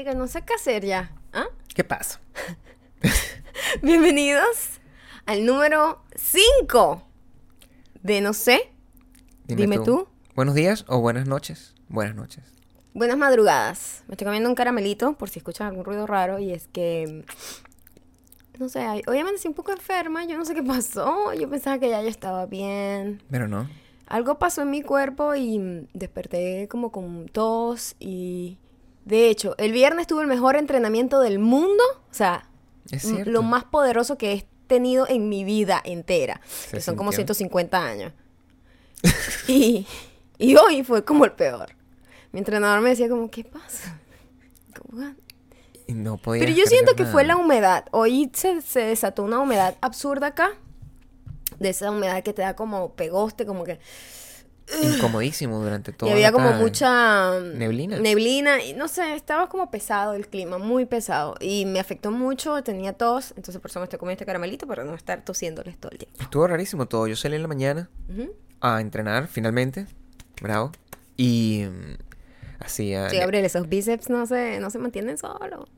No sé qué hacer ya. ¿Ah? ¿Qué pasa? Bienvenidos al número 5 de No sé. Dime tú. Buenos días o buenas noches. Buenas noches. Buenas madrugadas. Me estoy comiendo un caramelito por si escuchan algún ruido raro y es que... No sé, hoy amanecí un poco enferma, yo no sé qué pasó, yo pensaba que ya yo estaba bien. Pero no. Algo pasó en mi cuerpo y desperté como con tos y... De hecho, el viernes tuve el mejor entrenamiento del mundo, o sea, Es lo más poderoso que he tenido en mi vida entera, Se que son como sintió. 150 años. y, y hoy fue como el peor. Mi entrenador me decía como, ¿qué pasa? Como, Y no podía. Pero yo siento que fue la humedad. Hoy se, se desató una humedad absurda acá. De esa humedad que te da como pegoste, como que... Incomodísimo durante todo. y había como mucha Neblina. Neblina y no sé, estaba como pesado el clima, muy pesado. Y me afectó mucho, tenía tos, entonces por eso me estoy comiendo este caramelito para no estar tosiéndoles todo el tiempo. Estuvo rarísimo todo. Yo salí en la mañana Ujú. a entrenar, finalmente. Bravo. Y. mm, Hacía. Sí, Gabriel, esos bíceps no se, no se mantienen solos.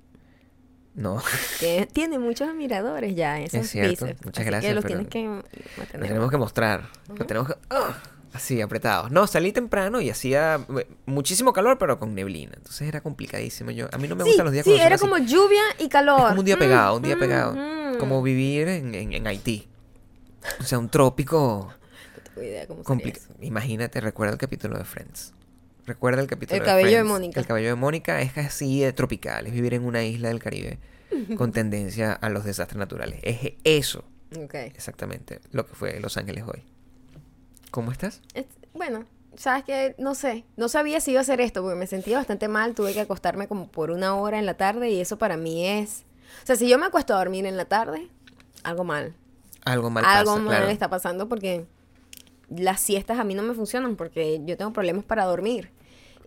No. Tiene, tiene muchos admiradores ya, esos cierto. bíceps. Muchas así gracias, que los pero tienes que Lo mantener. tenemos que mostrar. Lo tenemos que. ¡ah! Así, apretados. No, salí temprano y hacía eh, muchísimo calor, pero con neblina. Entonces era complicadísimo. Yo, a mí no me Sí, gustan los días sí, era así. como lluvia y calor. Es como un día Mm, pegado, un día mm, pegado. mm. Como vivir en, en- en Haití. O sea, un trópico No tengo idea cómo sería complicado. Imagínate, recuerda el capítulo de Friends. Recuerda el capítulo El de cabello de Friends. Mónica. El cabello de Mónica es así de tropical, es vivir en una isla del Caribe con tendencia a los desastres naturales. Es eso, eso. Exactamente, lo que fue Los Ángeles hoy. ¿Cómo estás? Es- bueno, sabes que no sé, no sabía si iba a hacer esto porque me sentía bastante mal, tuve que acostarme como por una hora en la tarde y eso para mí es, o sea, si yo me acuesto a dormir en la tarde, algo mal, Algo mal algo pasa, mal claro. está pasando porque las siestas a mí no me funcionan porque yo tengo problemas para dormir.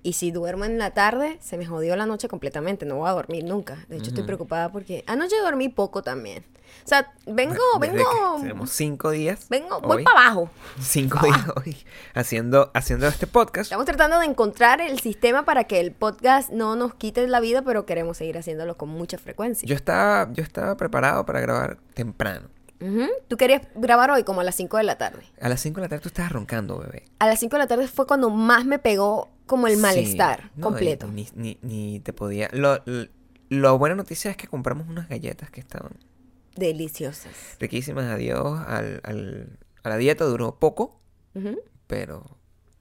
Y si duermo en la tarde, se me jodió la noche completamente. No voy a dormir nunca. De hecho, estoy preocupada porque anoche dormí poco también. O sea, vengo, Desde vengo, tenemos cinco días. vengo, voy hoy, para abajo. Cinco días hoy haciendo, haciendo este podcast. Estamos tratando de encontrar el sistema para que el podcast no nos quite la vida, pero queremos seguir haciéndolo con mucha frecuencia. Yo estaba, yo estaba preparado para grabar temprano. Tú querías grabar hoy como a las 5 de la tarde. A las 5 de la tarde tú estabas roncando, bebé. A las 5 de la tarde fue cuando más me pegó como el Sí, malestar no, completo. Ni, ni, ni te podía. Lo, lo, lo buena noticia es que compramos unas galletas que estaban Deliciosas. riquísimas. Adiós. Al, al, a la dieta duró poco, pero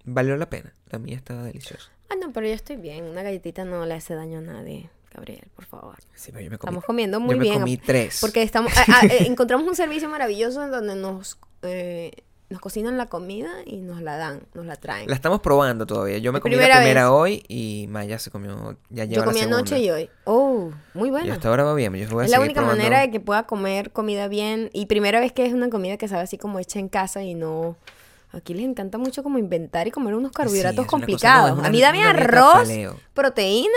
valió la pena. La mía estaba deliciosa. Ah, no, pero yo estoy bien. Una galletita no le hace daño a nadie, Gabriel, por favor. Sí, pero yo me comí, Estamos comiendo muy yo me bien. comí tres. Porque estamos, eh, encontramos un servicio maravilloso en donde nos, eh, nos cocinan la comida y nos la dan, nos la traen. La estamos probando todavía. Yo me La comí primera la primera vez. hoy y Maya se comió. Ya lleva Yo comí la segunda. anoche y hoy. Oh, muy Y bueno. hasta ahora va bien. Yo voy a Es la única probando. manera de que pueda comer comida bien. Y primera vez que es una comida que sabe así como hecha en casa y no... Aquí les encanta mucho como inventar y comer unos carbohidratos complicados. una- a mí dame arroz, paleo. proteína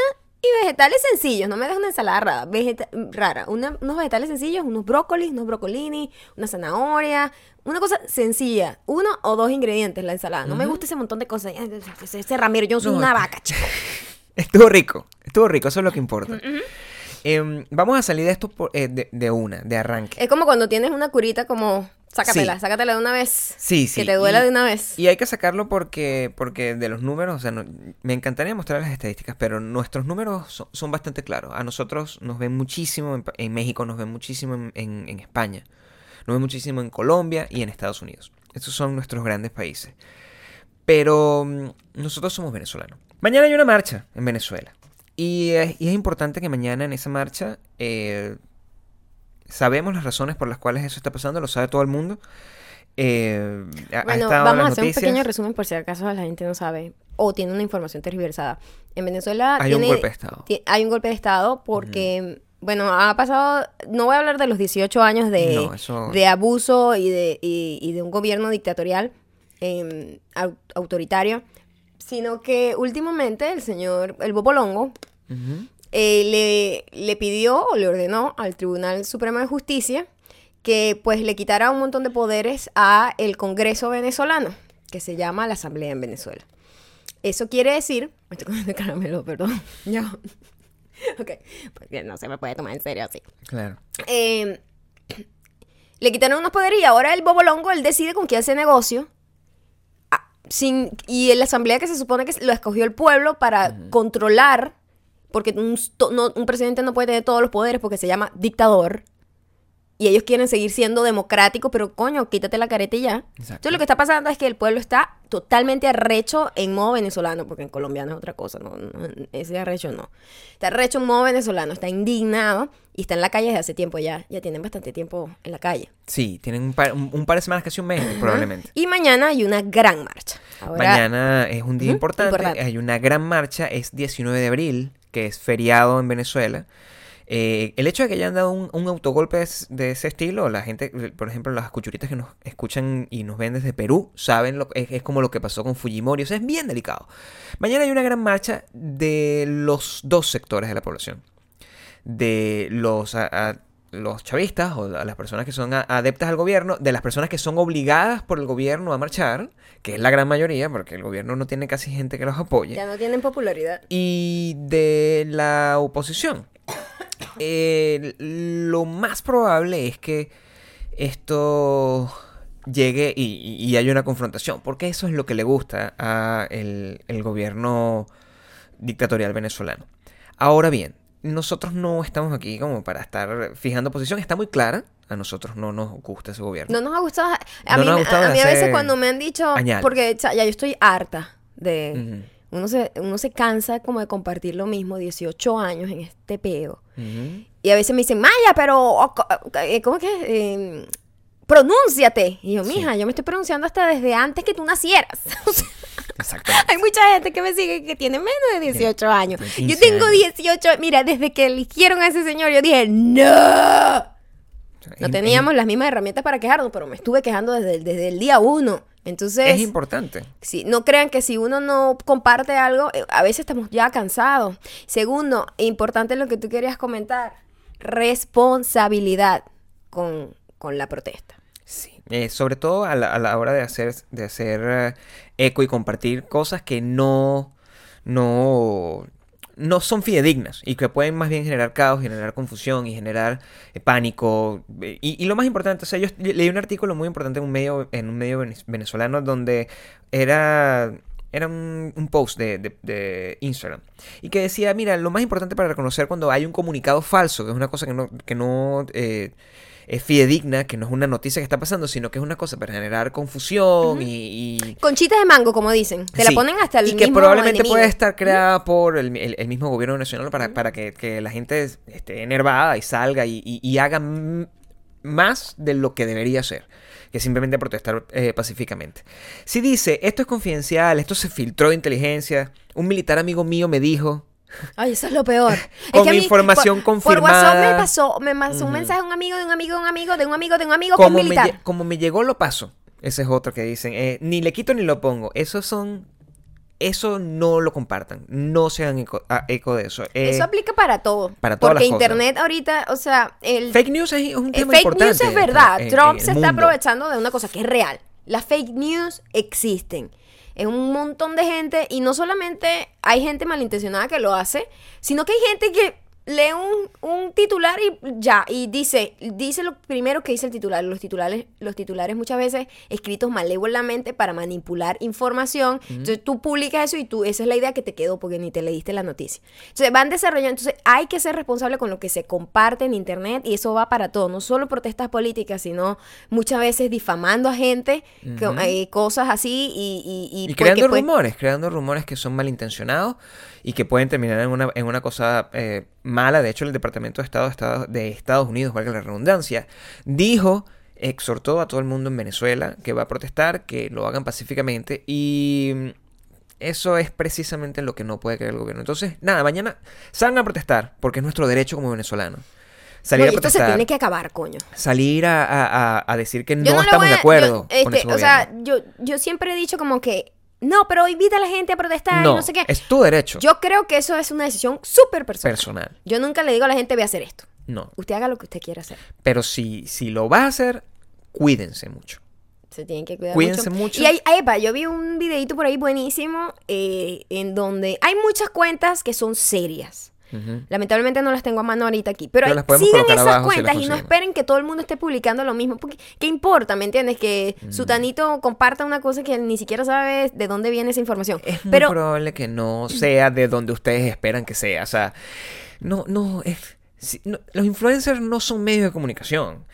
y vegetales sencillos. No me dejes una ensalada rara. vegeta- rara. Una- unos vegetales sencillos, unos brócolis, unos brocolini, una zanahoria. Una cosa sencilla. Uno o dos ingredientes la ensalada. No me gusta ese montón de cosas. Ese, Ramiro, yo soy No, una vaca, chico. Estuvo rico, estuvo rico, eso es lo que importa. Em, vamos a salir de esto por- eh, de, de una, de arranque. Es como cuando tienes una curita como... Sácatela, Sí. sácatela de una vez. Sí, sí. Que te duela y- de una vez. Y hay que sacarlo porque, porque de los números, o sea, no- me encantaría mostrar las estadísticas, pero nuestros números son, son bastante claros. A nosotros nos ven muchísimo en, México, nos ven muchísimo en, en- en España, nos ven muchísimo en Colombia y en Estados Unidos. Estos son nuestros grandes países. Pero mm, nosotros somos venezolanos. Mañana hay una marcha en Venezuela. Y es, y es importante que mañana en esa marcha eh, sabemos las razones por las cuales eso está pasando, lo sabe todo el mundo. Eh, Bueno, vamos a hacer un noticias. pequeño resumen por si acaso la gente no sabe o tiene una información tergiversada. En Venezuela Hay un tiene- golpe de Estado. hay un golpe de Estado porque, bueno, ha pasado, no voy a hablar de los 18 años de, No, eso- de abuso y de, y, y de un gobierno dictatorial eh, au- autoritario, sino que últimamente el señor, el Bopolongo, Ujú. Eh, le, le pidió o le ordenó al Tribunal Supremo de Justicia que pues le quitara un montón de poderes a el Congreso venezolano, que se llama la Asamblea en Venezuela. Eso quiere decir, me estoy comiendo caramelo, perdón, ok, porque no se me puede tomar en serio así. Claro. Eh, le quitaron unos poderes y ahora el bobolongo, él decide con quién hace negocio. Sin, y en la asamblea que se supone que lo escogió el pueblo para controlar, porque un, no- un presidente no puede tener todos los poderes porque se llama dictador. Y ellos quieren seguir siendo democráticos, pero coño, quítate la careta y ya. Exacto. Entonces lo que está pasando es que el pueblo está totalmente arrecho en modo venezolano, porque en colombiano es otra cosa, no, no, ese arrecho no. Está arrecho en modo venezolano, está indignado y está en la calle desde hace tiempo ya. Ya tienen bastante tiempo en la calle. Sí, tienen un par, un, un par de semanas, casi un mes, probablemente. Y mañana hay una gran marcha. Ahora, Mañana es un día importante. hay una gran marcha, es 19 de abril, que es feriado en Venezuela. Eh, el hecho de que hayan dado un, autogolpe de, ese estilo, la gente, por ejemplo, las cuchuritas que nos escuchan y nos ven desde Perú, saben, lo, es, como lo que pasó con Fujimori, o sea, es bien delicado. Mañana hay una gran marcha de los dos sectores de la población. De los, a- los chavistas o las personas que son adeptas al gobierno, de las personas que son obligadas por el gobierno a marchar, que es la gran mayoría, porque el gobierno no tiene casi gente que los apoye ya no tienen popularidad. y de la oposición. Eh, lo más probable es que esto llegue y, y- haya una confrontación, porque eso es lo que le gusta a el, el gobierno dictatorial venezolano. Ahora bien, nosotros no estamos aquí como para estar fijando posición, está muy clara, a nosotros no nos gusta ese gobierno. No nos ha gustado. A No mí, nos ha me- gustado a, mí a veces cuando me han dicho. Porque o sea, ya yo estoy harta de. Uno se, uno se cansa como de compartir lo mismo, 18 años en este peo. ujú. Y a veces me dicen, Maya, pero. o co- eh, ¿Cómo que? Eh, pronúnciate. Y yo, Sí. mija, yo me estoy pronunciando hasta desde antes que tú nacieras. Exactamente. hay mucha gente que me sigue que tiene menos de 18 años. Yo 15 tengo años. 18. Mira, desde que eligieron a ese señor, yo dije, ¡No! No teníamos las mismas herramientas para quejarnos, pero me estuve quejando desde, el- desde el día uno. Entonces, es importante. Sí, no crean que si uno no comparte algo, eh, a veces estamos ya cansados. Segundo, importante lo que tú querías comentar, responsabilidad con, con la protesta. Eh, sobre todo a la, a la hora de hacer, de hacer eh, eco y compartir cosas que no, no, no son fidedignas y que pueden más bien generar caos, generar confusión y generar eh, pánico. eh, Y, y lo más importante, o sea, yo leí un artículo muy importante en un medio, en un medio venez- venezolano donde era, era un, un post de, de- de Instagram y que decía, mira, lo más importante para reconocer cuando hay un comunicado falso, que es una cosa que no, que no eh, es fidedigna, que no es una noticia que está pasando, sino que es una cosa para generar confusión y, y- Conchitas de mango, como dicen. Te la Sí, ponen hasta el y que mismo probablemente enemigo. puede estar creada por el, el- el mismo gobierno nacional para, para que, que la gente esté enervada y salga y, y- y haga más de lo que debería hacer, que simplemente protestar eh, pacíficamente. Si dice, esto es confidencial, esto se filtró de inteligencia, un militar amigo mío me dijo, Ay, eso es lo peor. Es Con que a mí, información por, Por WhatsApp confirmada. me pasó, me pasó un mensaje de un amigo, de un amigo, de un amigo, de un amigo, de un amigo que es me, militar. como me llegó lo paso. Ese es otro que dicen, eh, ni le quito ni lo pongo. Esos son... Eso no lo compartan. No se hagan eco, a- eco de eso. Eh, Eso aplica para todo. para todas Porque las cosas. internet ahorita, o sea, el Fake news es un Eh, tema fake importante. news es verdad. en- Trump se está aprovechando de una cosa que es real. Las fake news existen. Es un montón de gente y no solamente hay gente malintencionada que lo hace, sino que hay gente que lee un, un titular y ya, y dice, dice lo primero que dice el titular. Los titulares, los titulares muchas veces escritos malévolamente para manipular información. Entonces tú publicas eso y tú, esa es la idea que te quedó porque ni te leíste la noticia. Entonces van desarrollando, entonces hay que ser responsable con lo que se comparte en internet y eso va para todo, no solo protestas políticas, sino muchas veces difamando a gente, con, eh, cosas así y... Y, y Y creando pues, rumores, creando rumores que son malintencionados y que pueden terminar en una, en una cosa eh, mala. De hecho, el Departamento de Estado de Estados, Unidos, valga la redundancia, dijo, exhortó a todo el mundo en Venezuela que va a protestar, que lo hagan pacíficamente y mm, eso es precisamente lo que no puede creer el gobierno. Entonces, nada, mañana salgan a protestar porque es nuestro derecho como venezolanos. Salir no, a y esto se protestar, tiene que acabar, coño. salir a, a- decir que no estamos de acuerdo yo, con este, ese O sea, yo, yo siempre he dicho como que, no, pero invita a la gente a protestar y no, no sé qué. es tu derecho Yo creo que eso es una decisión súper personal. personal. Yo nunca le digo a la gente, ve a hacer esto. No. Usted haga lo que usted quiera hacer. Pero si, si lo vas a hacer, cuídense mucho. Se tienen que cuidar Cuídense mucho. mucho. Y hay, ay, epa, yo vi un videito por ahí buenísimo eh, en donde hay muchas cuentas que son serias. Lamentablemente no las tengo a mano ahorita aquí. Pero, sigan esas si cuentas y no esperen que todo el mundo esté publicando lo mismo. Porque, ¿qué importa? ¿Me entiendes? Que Mm. Sutanito comparta una cosa que ni siquiera sabe de dónde viene esa información. Es muy Pero probable que no sea de donde ustedes esperan que sea. O sea, no, no, es- si- no, los influencers no son medios de comunicación.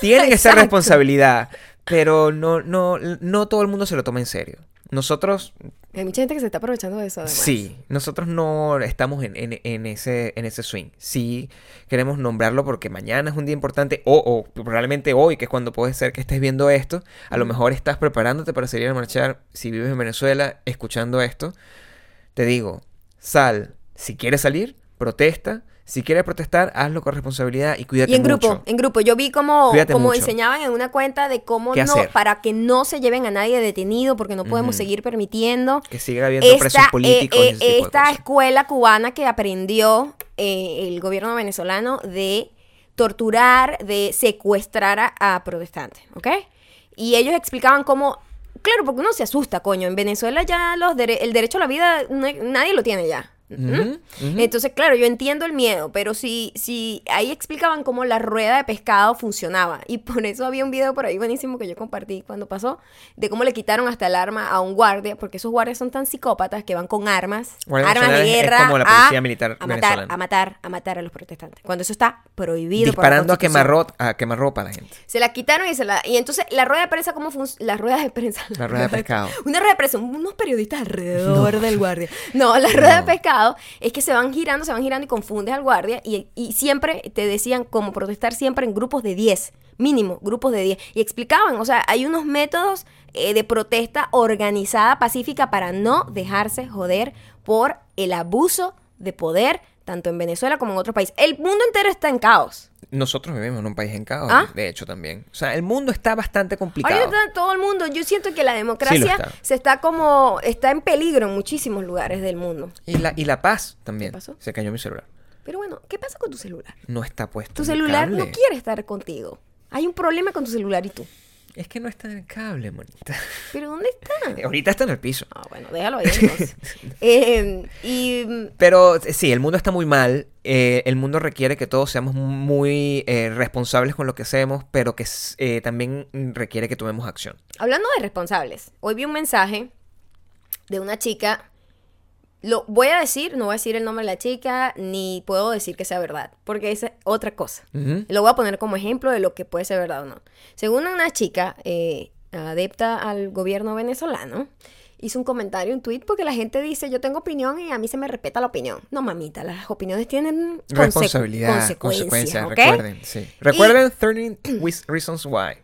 Tienen esa responsabilidad, pero no, no, no todo el mundo se lo toma en serio. Nosotros, hay mucha gente que se está aprovechando de eso. Además. sí, nosotros no estamos en, en- en ese, en ese swing. Sí queremos nombrarlo porque mañana es un día importante, o, o probablemente hoy, que es cuando puede ser que estés viendo esto. A lo mejor estás preparándote para salir a marchar. Si vives en Venezuela, escuchando esto, te digo, sal. Si quieres salir, protesta. Si quieres protestar, hazlo con responsabilidad y cuídate Y en grupo, mucho. en grupo. Yo vi como, Cuídate como mucho. enseñaban en una cuenta de cómo ¿Qué no, hacer? para que no se lleven a nadie detenido, porque no podemos seguir permitiendo Que siga habiendo presos esta, políticos. eh, eh, esta escuela cubana que aprendió eh, el gobierno venezolano de torturar, de secuestrar a, a protestantes, ¿ok? Y ellos explicaban cómo, claro, porque uno se asusta, coño, en Venezuela ya los dere- el derecho a la vida nadie lo tiene ya. Entonces, claro, yo entiendo el miedo, pero si, si ahí explicaban cómo la rueda de pescado funcionaba. Y por eso había un video por ahí buenísimo que yo compartí cuando pasó, de cómo le quitaron hasta el arma a un guardia, porque esos guardias son tan psicópatas que van con armas, Guardia armas de es- guerra, como la a- policía militar a matar, a matar, a matar a los protestantes. Cuando eso está prohibido. por la Disparando a a quemarropa a la gente. Se la quitaron y se la. Y entonces, la rueda de prensa, ¿cómo funciona? La rueda de prensa. La rueda de pescado. Una rueda de prensa, unos periodistas alrededor del guardia. No, la rueda de No. Es que se van girando, se van girando y confundes al guardia. Y, siempre te decían cómo protestar siempre en grupos de 10, mínimo, grupos de 10. Y explicaban, o sea, hay unos métodos eh, de protesta organizada, pacífica, para no dejarse joder por el abuso de poder, tanto en Venezuela como en otros países. El mundo entero está en caos. Nosotros vivimos en un país en caos, ¿Ah? de hecho también. O sea, el mundo está bastante complicado. Ahorita está todo el mundo, yo siento que la democracia está. se está como, está en peligro en muchísimos lugares del mundo. Y la, y la paz también. ¿Qué pasó? Se cayó mi celular. Pero bueno, ¿qué pasa con tu celular? No está puesto. Tu celular no quiere estar contigo. Hay un problema con tu celular y tú. Es que no está en el cable, monita. ¿Pero dónde está? Ahorita está en el piso. Ah, bueno, déjalo ahí entonces. Eh, y Pero eh, sí, el mundo está muy mal. eh, el mundo requiere que todos seamos muy eh, responsables con lo que hacemos, pero que también requiere que tomemos acción. hablando de responsables, hoy vi un mensaje de una chica. Lo voy a decir, no voy a decir el nombre de la chica, ni puedo decir que sea verdad, porque es otra cosa. Lo voy a poner como ejemplo de lo que puede ser verdad o no. Según una chica eh, adepta al gobierno venezolano, hizo un comentario, un tweet, porque la gente dice, yo tengo opinión y a mí se me respeta la opinión. No, mamita, las opiniones tienen Responsabilidad, consecuencias, recuerden, sí. Recuerden 13 wis- Reasons Why.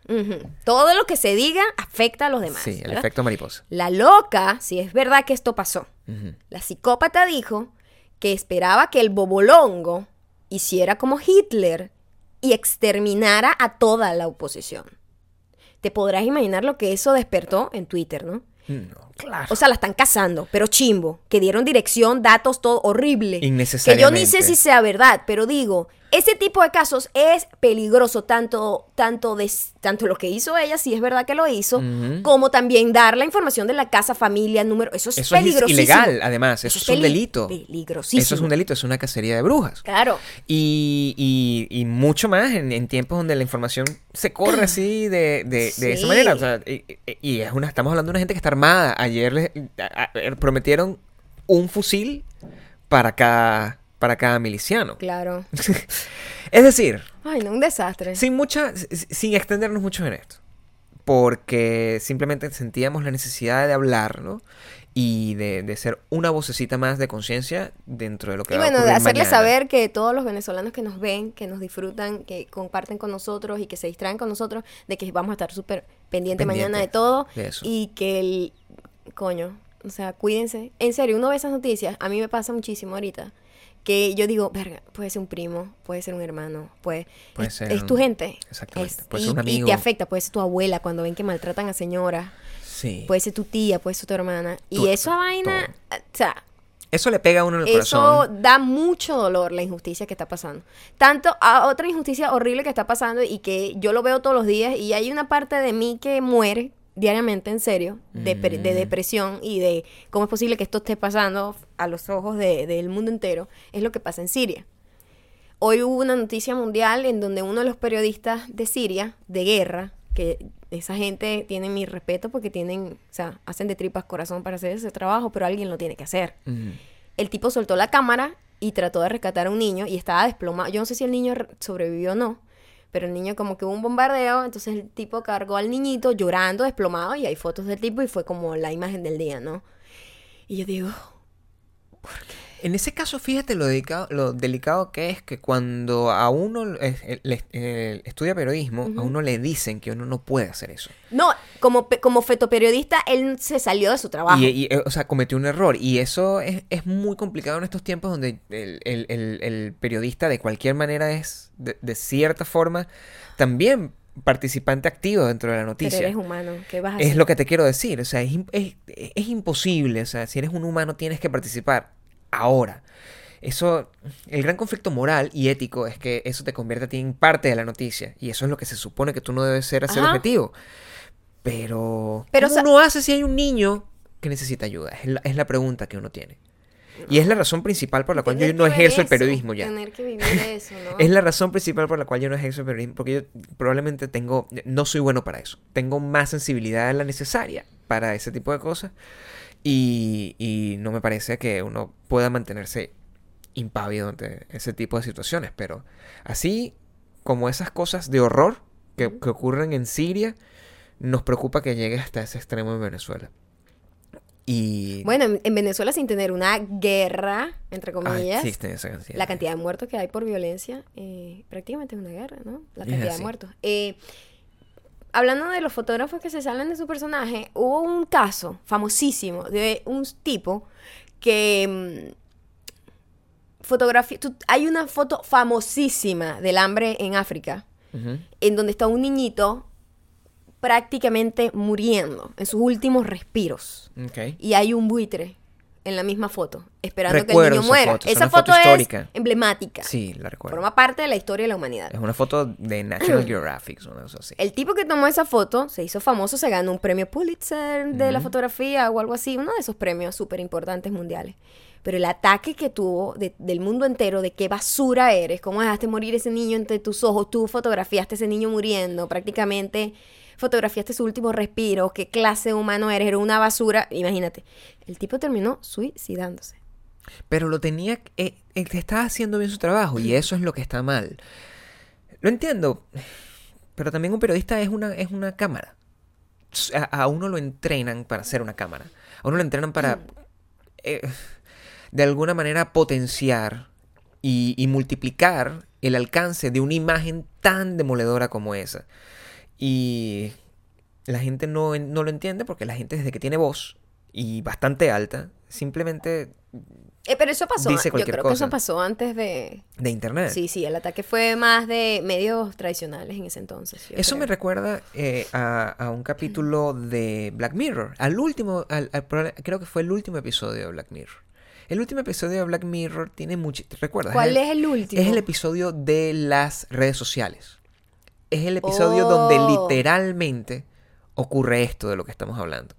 Todo lo que se diga afecta a los demás. Sí, el ¿verdad? efecto mariposa. La loca, si es verdad que esto pasó, la psicópata dijo que esperaba que el bobolongo hiciera como Hitler y exterminara a toda la oposición. Te podrás imaginar lo que eso despertó en Twitter, ¿no? No, claro. O sea, la están cazando, pero chimbo, que dieron dirección, datos, todo horrible. Que yo ni Innecesariamente. sé si sea verdad, pero digo, ese tipo de casos es peligroso, tanto, tanto, de, tanto lo que hizo ella, si es verdad que lo hizo, como también dar la información de la casa, familia, número. Eso es Eso es peligrosísimo. ilegal, además. Eso, es un delito. Peligrosísimo. Eso es un delito, es una cacería de brujas. Claro. Y, y- y mucho más en, en tiempos donde la información se corre así de, de- de esa manera. O sea, y- y es una, estamos hablando de una gente que está armada. Ayer les a- a- prometieron un fusil para cada, para cada miliciano. Claro. Es decir, Ay, no, un desastre. sin mucha, sin extendernos mucho en esto. Porque simplemente sentíamos la necesidad de hablarlo y de, de ser una vocecita más de conciencia dentro de lo que Y va a bueno, de ocurrir hacerles mañana. saber que todos los venezolanos que nos ven, que nos disfrutan, que comparten con nosotros y que se distraen con nosotros, de que vamos a estar súper pendientes Pendiente mañana de todo. de eso. Y que el. Coño, o sea, cuídense. En serio, uno ve esas noticias, a mí me pasa muchísimo ahorita. Que yo digo, verga, puede ser un primo, puede ser un hermano, puede, Puede es, ser es tu gente. exactamente, Es- puede y, ser un y amigo. te afecta, puede ser tu abuela cuando ven que maltratan a señoras, Sí. puede ser tu tía, puede ser tu hermana. Y Todo, esa vaina, o sea, Eso le pega a uno en el eso corazón. da mucho dolor, la injusticia que está pasando. Tanto a otra injusticia horrible que está pasando y que yo lo veo todos los días y hay una parte de mí que muere diariamente en serio de, Mm. depresión y de cómo es posible que esto esté pasando a los ojos de- del mundo entero, es lo que pasa en Siria. Hoy hubo una noticia mundial en donde uno de los periodistas de Siria, de guerra, que esa gente tiene mi respeto porque tienen, o sea, hacen de tripas corazón para hacer ese trabajo, pero alguien lo tiene que hacer. El tipo soltó la cámara y trató de rescatar a un niño y estaba desplomado. Yo no sé si el niño re- sobrevivió o no, pero el niño como que hubo un bombardeo, entonces el tipo cargó al niñito llorando, desplomado, y hay fotos del tipo y fue como la imagen del día, ¿no? Y yo digo, En ese caso, fíjate lo delicado, lo delicado que es que cuando a uno eh, eh, le- eh, estudia periodismo, a uno le dicen que uno no puede hacer eso. no, como, como fotoperiodista, él se salió de su trabajo. Y, y, o sea, cometió un error. Y eso es, es muy complicado en estos tiempos donde el, el- el- el periodista de cualquier manera es, de, de cierta forma, también participante activo dentro de la pero noticia. eres humano, ¿qué vas a Es lo que te quiero decir. O sea, es, es, es imposible. O sea, si eres un humano tienes que participar ahora. Eso, el gran conflicto moral y ético es que eso te convierte a ti en parte de la noticia. Y eso es lo que se supone que tú no debes ser a ser objetivo. Pero, Pero, ¿cómo uno hace si hay un niño que necesita ayuda? Es la, es la pregunta que uno tiene. Y es la razón principal por la cual yo no ejerzo el eso, periodismo ya. Tener que vivir eso, ¿no? Es la razón principal por la cual yo no ejerzo el periodismo, porque yo probablemente tengo, no soy bueno para eso. Tengo más sensibilidad de la necesaria para ese tipo de cosas y, y no me parece que uno pueda mantenerse impávido ante ese tipo de situaciones. Pero así como esas cosas de horror que, que ocurren en Siria, nos preocupa que llegue hasta ese extremo en Venezuela. Y Bueno, en, en Venezuela sin tener una guerra, entre ah, comillas, existe esa cantidad. la cantidad de muertos que hay por violencia, eh, prácticamente es una guerra, ¿no? La cantidad de muertos. Eh, hablando de los fotógrafos que se salen de su personaje, hubo un caso famosísimo de un tipo que mm, fotografía, tú- hay una foto famosísima del hambre en África, en donde está un niñito prácticamente muriendo en sus últimos respiros. Y hay un buitre en la misma foto, esperando que Recuerdo el niño muera. foto, es esa foto foto, es histórica. emblemática. Sí, la recuerdo. Forma parte de la historia de la humanidad. Es una foto de National Geographic, una cosa así. El tipo que tomó esa foto se hizo famoso, se ganó un premio Pulitzer de la fotografía o algo así, uno de esos premios súper importantes mundiales. Pero el ataque que tuvo de- del mundo entero de qué basura eres, cómo dejaste morir ese niño entre tus ojos, tú fotografiaste a ese niño muriendo, prácticamente fotografiaste su último respiro, qué clase de humano eres, era una basura, imagínate. El tipo terminó suicidándose. Pero lo tenía, eh, eh, estaba haciendo bien su trabajo y eso es lo que está mal. Lo entiendo, pero también un periodista es una, es una cámara. A, a uno lo entrenan para ser una cámara. A uno lo entrenan para, eh, de alguna manera, potenciar y, y multiplicar el alcance de una imagen tan demoledora como esa. Y la gente no, no lo entiende porque la gente desde que tiene voz y bastante alta, simplemente Eh, pero eso pasó, Dice yo cualquier creo que eso cosa. pasó antes de... de internet. Sí, sí, el ataque fue más de medios tradicionales en ese entonces. yo Eso me recuerda eh, a, a un capítulo de Black Mirror. Al último, al- creo que fue el último episodio de Black Mirror. El último episodio de Black Mirror tiene mucho... ¿Te recuerdas? ¿Cuál el- es el último? Es el episodio de las redes sociales. Es el episodio donde Oh. literalmente ocurre esto de lo que estamos hablando.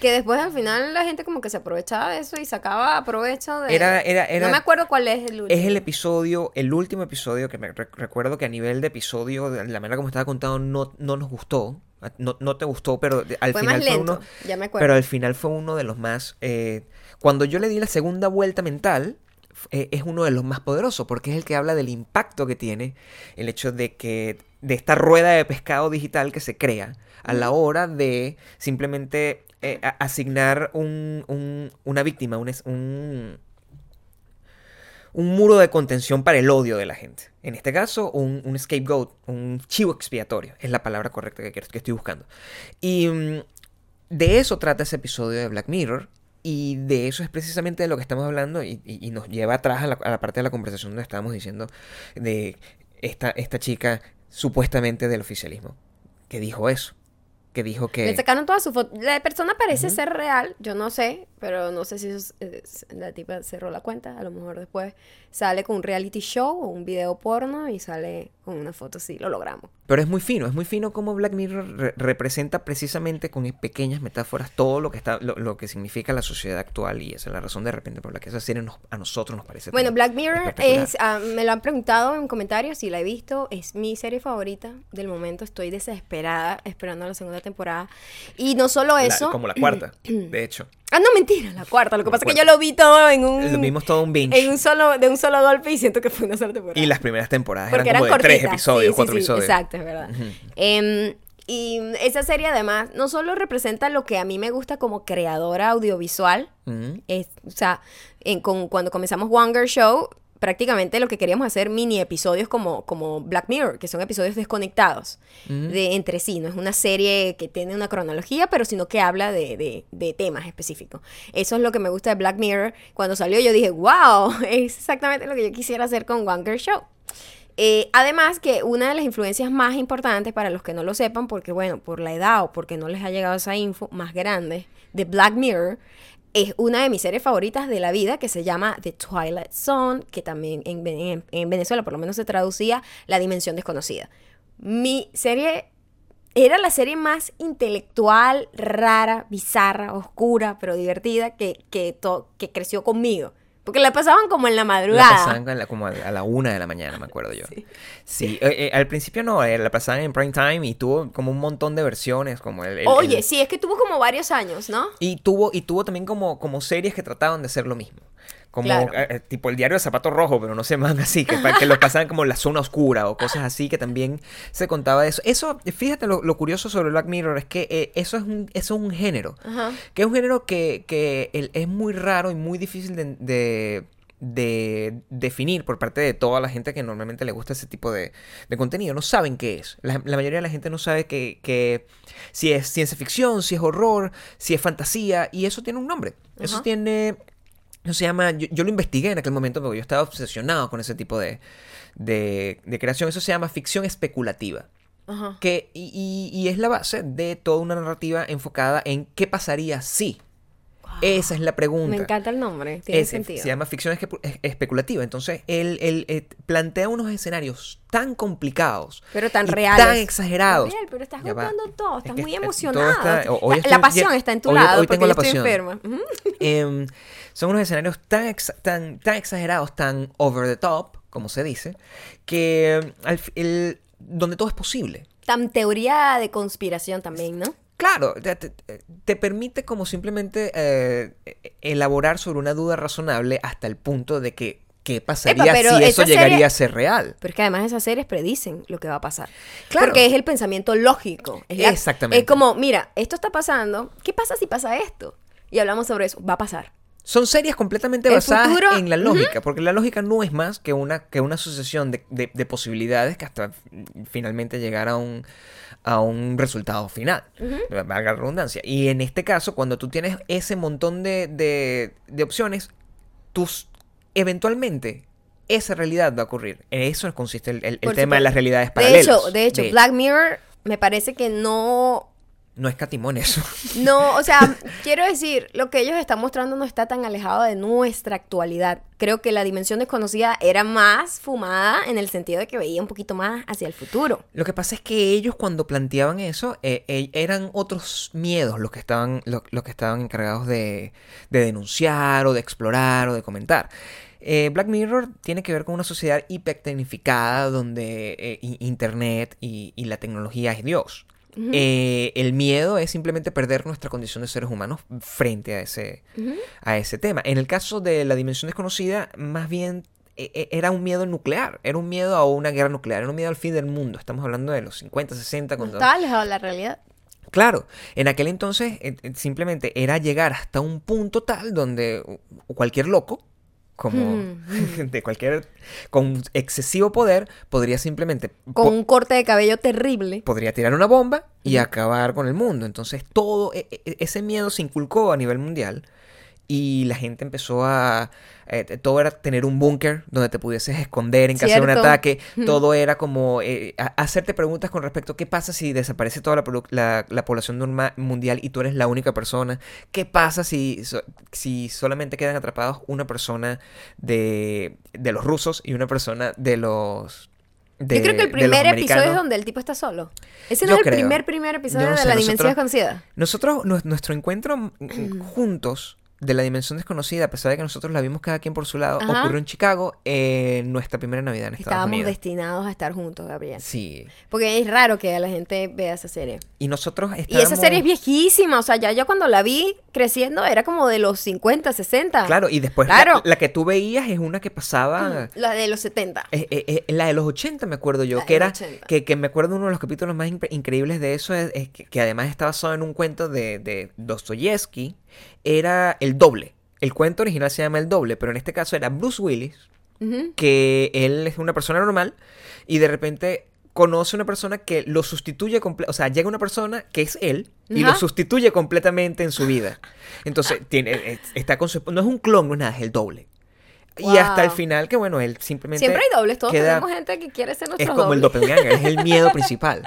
Que después al final la gente como que se aprovechaba de eso y sacaba provecho de... Era, era, era, no me acuerdo cuál es el último. Es el episodio, el último episodio que me re- recuerdo que a nivel de episodio, de la manera como estaba contado, no, no nos gustó. No, no te gustó, pero al Fue final más fue lento, uno. ya me acuerdo. Pero al final fue uno de los más. eh, cuando yo le di la segunda vuelta mental, eh, es uno de los más poderosos, porque es el que habla del impacto que tiene el hecho de que. De esta rueda de pescado digital que se crea a la hora de simplemente eh, asignar un, un- una víctima, un, un, un muro de contención para el odio de la gente. En este caso, un, scapegoat, un chivo expiatorio, es la palabra correcta que, quiero- que estoy buscando. Y mm, de eso trata ese episodio de Black Mirror. Y de eso es precisamente de lo que estamos hablando y, y- y nos lleva atrás a la, a la parte de la conversación donde estábamos diciendo de esta, esta chica supuestamente del oficialismo, que dijo eso, que dijo que... Le sacaron toda su foto. La persona parece ser real, yo no sé, pero no sé si eso es- la tipa cerró la cuenta, a lo mejor después sale con un reality show o un video porno y sale con una foto así, lo logramos. Pero es muy fino, es muy fino como Black Mirror re- representa precisamente con pequeñas metáforas todo lo que está, lo, lo que significa la sociedad actual y esa es la razón de repente por la que esa serie nos- a nosotros nos parece. Bueno, Black Mirror es, ah, me lo han preguntado en comentarios si la he visto, es mi serie favorita del momento, estoy desesperada esperando la segunda temporada. Y no solo La- eso... como la cuarta, de hecho. Ah, no, mentira, la cuarta. Lo que pasa es que yo lo vi todo en un... Lo vimos todo un binge. En un solo, de un solo golpe y siento que fue una sola temporada. Y las primeras temporadas Porque eran eran como de tres episodios, Sí, cuatro sí, episodios. Exacto, es verdad. Em, y esa serie además no solo representa lo que a mí me gusta como creadora audiovisual, es, o sea, en- con- cuando comenzamos Wanger Show, prácticamente lo que queríamos hacer mini episodios como, como Black Mirror, que son episodios desconectados de entre sí. No es una serie que tiene una cronología, pero sino que habla de, de- de temas específicos. Eso es lo que me gusta de Black Mirror. Cuando salió yo dije, wow, es exactamente lo que yo quisiera hacer con Wanger Show. Eh, además que una de las influencias más importantes para los que no lo sepan, porque bueno, por la edad o porque no les ha llegado esa info más grande, de Black Mirror, es una de mis series favoritas de la vida que se llama The Twilight Zone, que también en, Ve- en- en Venezuela por lo menos se traducía La Dimensión Desconocida. Mi serie era la serie más intelectual, rara, bizarra, oscura, pero divertida que, que, que creció conmigo. Porque la pasaban como en la La madrugada. pasaban a la- como a, a la una de la mañana, me acuerdo yo. Sí, eh, eh, al principio no, eh, la pasaban en prime time y tuvo como un montón de versiones, como el... el- Oye, el- sí, es que tuvo como varios años, ¿no? Y tuvo, y tuvo también como, como series que trataban de hacer lo mismo. Como Claro. eh, eh, tipo el diario de Zapato Rojo, pero no se llaman así, que, que lo pasaban como la zona oscura o cosas así, que también se contaba de eso. Eso, fíjate, lo, lo curioso sobre Black Mirror es que eh, eso, es un, eso es un género. Ajá. Que es un género que, que el- es muy raro y muy difícil de, de- de definir por parte de toda la gente que normalmente le gusta ese tipo de, de contenido. No saben qué es. La, la mayoría de la gente no sabe que, que si es ciencia ficción, si es horror, si es fantasía, y eso tiene un nombre. Eso tiene... Eso se llama... Yo, yo lo investigué en aquel momento porque yo estaba obsesionado con ese tipo de, de, de creación. Eso se llama ficción especulativa Ajá. que y, y- y es la base de toda una narrativa enfocada en qué pasaría si. Esa es la pregunta. Me encanta el nombre, tiene Es- sentido. Se llama ficción espe- es- especulativa. Entonces, él, él, eh, plantea unos escenarios tan complicados. Pero tan reales. Tan exagerados. Gabriel, pero estás jugando todo, Es estás que muy emocionado. está- o- hoy la, estoy la pasión está en tu hoy- lado hoy porque tengo yo la estoy enferma. Em, son unos escenarios tan, exa- tan, tan exagerados, tan over the top, como se dice, que em, al el- donde todo es posible. Tan teoría de conspiración también, ¿no? Claro, te, te- te permite como simplemente eh, elaborar sobre una duda razonable hasta el punto de que qué pasaría Epa, si eso serie- llegaría a ser real. Pero es que además esas series predicen lo que va a pasar. Claro. Porque es el pensamiento lógico. Es la- Exactamente. Es como, mira, esto está pasando. ¿Qué pasa si pasa esto? Y hablamos sobre eso. Va a pasar. Son series completamente basadas futuro- en la lógica, porque la lógica no es más que una, que una sucesión de, de- de posibilidades que hasta finalmente llegar a un, a un resultado final, valga la redundancia. Y en este caso, cuando tú tienes ese montón de, de- de opciones, tus, eventualmente esa realidad va a ocurrir. En eso consiste el, el- el tema de las realidades De paralelas. hecho, de hecho, Black Mirror me parece que no No escatimó en eso. No, o sea, quiero decir, lo que ellos están mostrando no está tan alejado de nuestra actualidad. Creo que la dimensión desconocida era más fumada en el sentido de que veía un poquito más hacia el futuro. Lo que pasa es que ellos cuando planteaban eso eh, eh, eran otros miedos los que estaban, lo- los que estaban encargados de, de denunciar o de explorar o de comentar. Eh, Black Mirror tiene que ver con una sociedad hipertecnificada donde eh, Internet y, y la tecnología es Dios. Eh, el miedo es simplemente perder nuestra condición de seres humanos frente a ese, a ese tema. En el caso de la dimensión desconocida, más bien e- e- era un miedo nuclear, era un miedo a una guerra nuclear, era un miedo al fin del mundo. Estamos hablando de los 50, 60, No cuando... estaba alejado de la realidad. Claro, en aquel entonces eh, simplemente era llegar hasta un punto tal donde cualquier loco, como de cualquier, con excesivo poder, podría simplemente Con po- un corte de cabello terrible. podría tirar una bomba y acabar con el mundo. Entonces todo e- e- ese miedo se inculcó a nivel mundial y la gente empezó a... eh, todo era tener un búnker donde te pudieses esconder en caso de un ataque. Todo era como eh, hacerte preguntas con respecto a qué pasa si desaparece toda la, la- la población norma- mundial y tú eres la única persona. ¿Qué pasa si, so- si solamente quedan atrapados una persona de, de los rusos y una persona de los... de- Yo creo que el primer episodio es donde el tipo está solo. Ese no Yo es el creo. primer, primer episodio no de la dimensión desconocida. Nosotros, nu- nuestro encuentro mm, juntos de la dimensión desconocida, a pesar de que nosotros la vimos cada quien por su lado, Ajá. ocurrió en Chicago en nuestra primera Navidad en Estados Estábamos Unidos. destinados a estar juntos, Gabriel. Sí. Porque es raro que la gente vea esa serie. Y nosotros Y estábamos... esa serie es viejísima. O sea, ya yo cuando la vi creciendo era como de los 50, 60. Claro, y después Claro. la, la que tú veías es una que pasaba... La de los 70. eh, eh, eh, la de los 80 me acuerdo yo, La que era los 80. que, que me acuerdo uno de los capítulos más incre- increíbles de eso es, es que, que además está basado en un cuento de, de Dostoyevsky, era El Doble. El cuento original se llama El Doble, pero en este caso era Bruce Willis, que él es una persona normal y de repente conoce una persona que lo sustituye o sea, llega una persona que es él y lo sustituye completamente en su vida. Entonces, tiene es- está con su no es un clon, no es nada, es el doble. Y hasta el final que bueno, él simplemente Siempre hay dobles. Todos queda- tenemos gente que quiere ser es nuestro como el doble. doppelganger, es el miedo principal.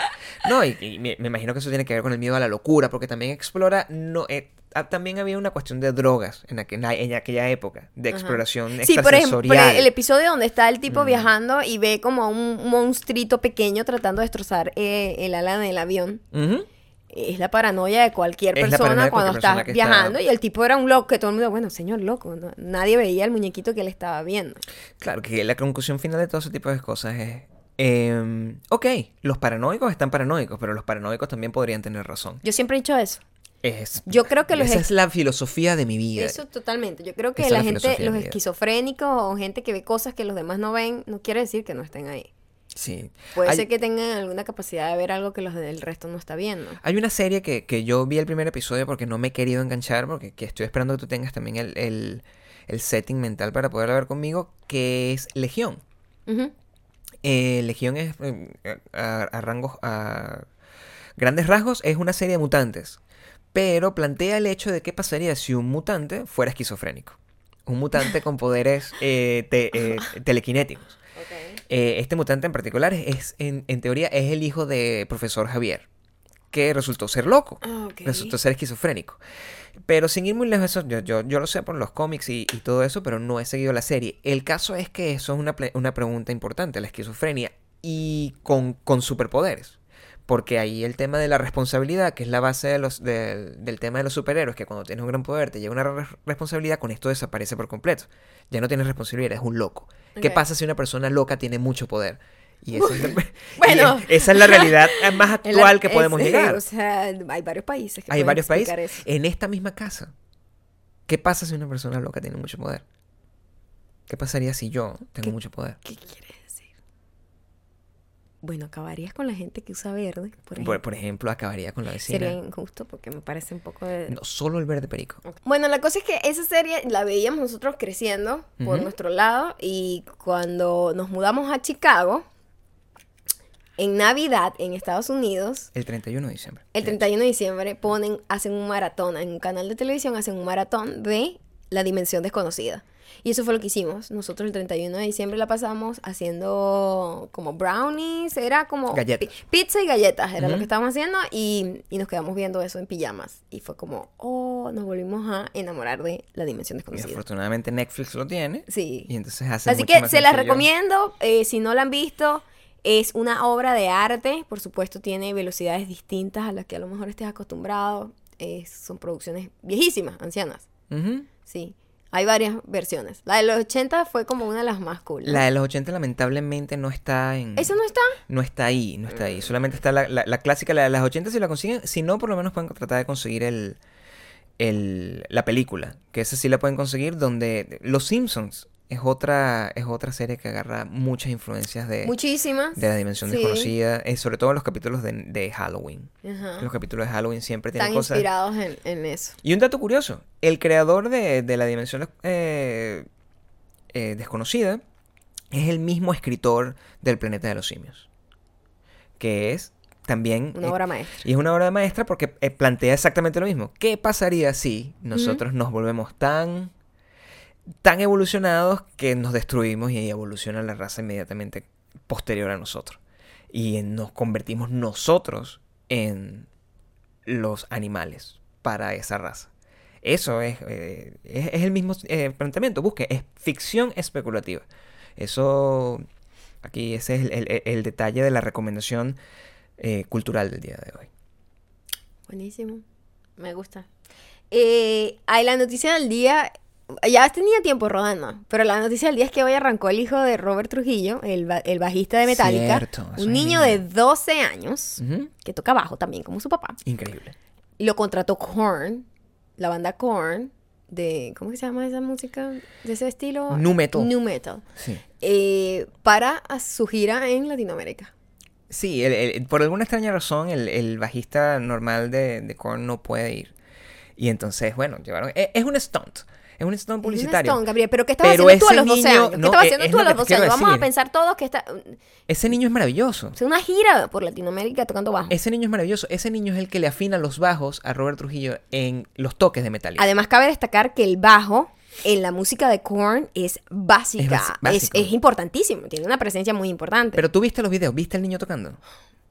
No, y, y me, me imagino que eso tiene que ver con el miedo a la locura, porque también explora, no, eh, también había una cuestión de drogas en, aqu- en la- en aquella época, de Ajá. exploración Sí, por ejemplo, el episodio donde está el Mm. tipo viajando y ve como a un monstruito pequeño tratando de destrozar eh, el ala del avión. Es la paranoia de cualquier Es persona de cuando estás que viajando. está- Y el tipo era un loco, que todo el mundo, bueno, señor loco. ¿no? Nadie veía el muñequito que él estaba viendo. Claro, que la conclusión final de todo ese tipo de cosas es... em, ok, los paranoicos están paranoicos, pero los paranoicos también podrían tener razón. Yo siempre he dicho eso. Es, Yo creo que los esa es la filosofía de mi vida. Eso totalmente. Yo creo que Esa la la gente, los esquizofrénicos o gente que ve cosas que los demás no ven, no quiere decir que no estén ahí. Sí. Puede Hay- ser que tengan alguna capacidad de ver algo que los del resto no está viendo. Hay una serie que, que yo vi el primer episodio porque no me he querido enganchar, porque que estoy esperando que tú tengas también el, el- el setting mental para poderla ver conmigo, que es Legión. Eh, Legión es, eh, a, a rangos, a grandes rasgos, es una serie de mutantes, pero plantea el hecho de qué pasaría si un mutante fuera esquizofrénico. Un mutante con poderes eh, te- eh, telequinéticos. Eh, este mutante en particular es, en, en teoría, es el hijo de profesor Javier, que resultó ser loco, Ah, resultó ser esquizofrénico. Pero sin ir muy lejos, eso, yo, yo, yo lo sé por los cómics y, y todo eso, pero no he seguido la serie. El caso es que eso es una pregunta importante, la esquizofrenia, y con, con superpoderes. Porque ahí el tema de la responsabilidad, que es la base de los, del, del tema de los superhéroes, que cuando tienes un gran poder te llega una re- responsabilidad, con esto desaparece por completo. Ya no tienes responsabilidad, eres un loco. ¿Qué pasa si una persona loca tiene mucho poder? Y esa, es, la, Bueno. y esa es la realidad más En la- actual que podemos eh, llegar. O sea, hay varios países que Hay varios países eso. en esta misma casa. ¿Qué pasa si una persona loca tiene mucho poder? ¿Qué pasaría si yo tengo ¿Qué- mucho poder? ¿Qué quieres? Bueno, acabarías con la gente que usa verde, por ejemplo. por ejemplo, acabaría con la vecina. Sería injusto porque me parece un poco de... No, solo el verde perico. Bueno, la cosa es que esa serie la veíamos nosotros creciendo por nuestro lado y cuando nos mudamos a Chicago, en Navidad en Estados Unidos, El 31 de diciembre. el de hecho. 31 de diciembre ponen, hacen un maratón, en un canal de televisión hacen un maratón de la dimensión desconocida. Y eso fue lo que hicimos. Nosotros el 31 de diciembre la pasamos haciendo como brownies, era como Galletas. pi- pizza y galletas, era lo Ujú. que estábamos haciendo y, y nos quedamos viendo eso en pijamas. Y fue como, oh, nos volvimos a enamorar de la dimensión Y desconocida. afortunadamente Netflix lo tiene. Sí. Y entonces hace Así mucho que más se las recomiendo, eh, si no la han visto, es una obra de arte, por supuesto tiene velocidades distintas a las que a lo mejor estés acostumbrado, Eh, son producciones viejísimas, ancianas, Ujú. sí. Hay varias versiones. La de los 80 fue como una de las más cool. ¿no? La de los 80 lamentablemente no está en... ¿Eso no está? No está ahí, no está Mm. ahí. Solamente está la, la- la clásica, la de las 80 si la consiguen. Si no, por lo menos pueden tratar de conseguir el, el, la película. Que esa sí la pueden conseguir donde... Los Simpsons es otra, es otra serie que agarra muchas influencias de, Muchísimas. de la dimensión Sí. desconocida. eh, sobre todo en los capítulos de, de Halloween. Ajá. Los capítulos de Halloween siempre tienen Están cosas... inspirados en, en eso. Y un dato curioso, el creador de, de la dimensión eh, eh, desconocida es el mismo escritor del planeta de los simios, que es también... Una obra maestra. y es una obra maestra porque plantea exactamente lo mismo. ¿Qué pasaría si nosotros nos volvemos tan tan evolucionados que nos destruimos y evoluciona la raza inmediatamente posterior a nosotros? Y nos convertimos nosotros en los animales para esa raza. Eso es, eh, es, el mismo eh, planteamiento. Busque, es ficción especulativa. Eso, aquí ese es el, el- detalle de la recomendación eh, cultural del día de hoy. Buenísimo. Me gusta. Hay la noticia del día. Ya tenía tiempo rodando, pero la noticia del día es que hoy arrancó el hijo de Robert Trujillo, el, ba- el bajista de Metallica. Cierto, un niño de 12 años, que toca bajo también, como su papá. Increíble. Lo contrató Korn, la banda Korn, de. ¿Cómo se llama esa música? De ese estilo. Nu metal. Nu metal. Sí. Eh, para su gira en Latinoamérica. Sí, el- el- por alguna extraña razón el, el bajista normal de, de Korn no puede ir. Y entonces, bueno, llevaron... Es, es un stunt. Es un stunt Es publicitario. stone, Gabriel, pero ¿qué estabas Pero haciendo tú a los 12 niño- años? ¿Qué no, estabas haciendo es tú a los te 12 quiero años? Vamos a pensar todos que está... Ese niño es maravilloso. Es una gira por Latinoamérica tocando bajo. Ese niño es maravilloso. Ese niño es el que le afina los bajos a Robert Trujillo en los toques de Metallica. Además, cabe destacar que el bajo en la música de Korn es básica. Es Es, es importantísimo. Tiene una presencia muy importante. Pero tú viste los videos, viste al niño tocando.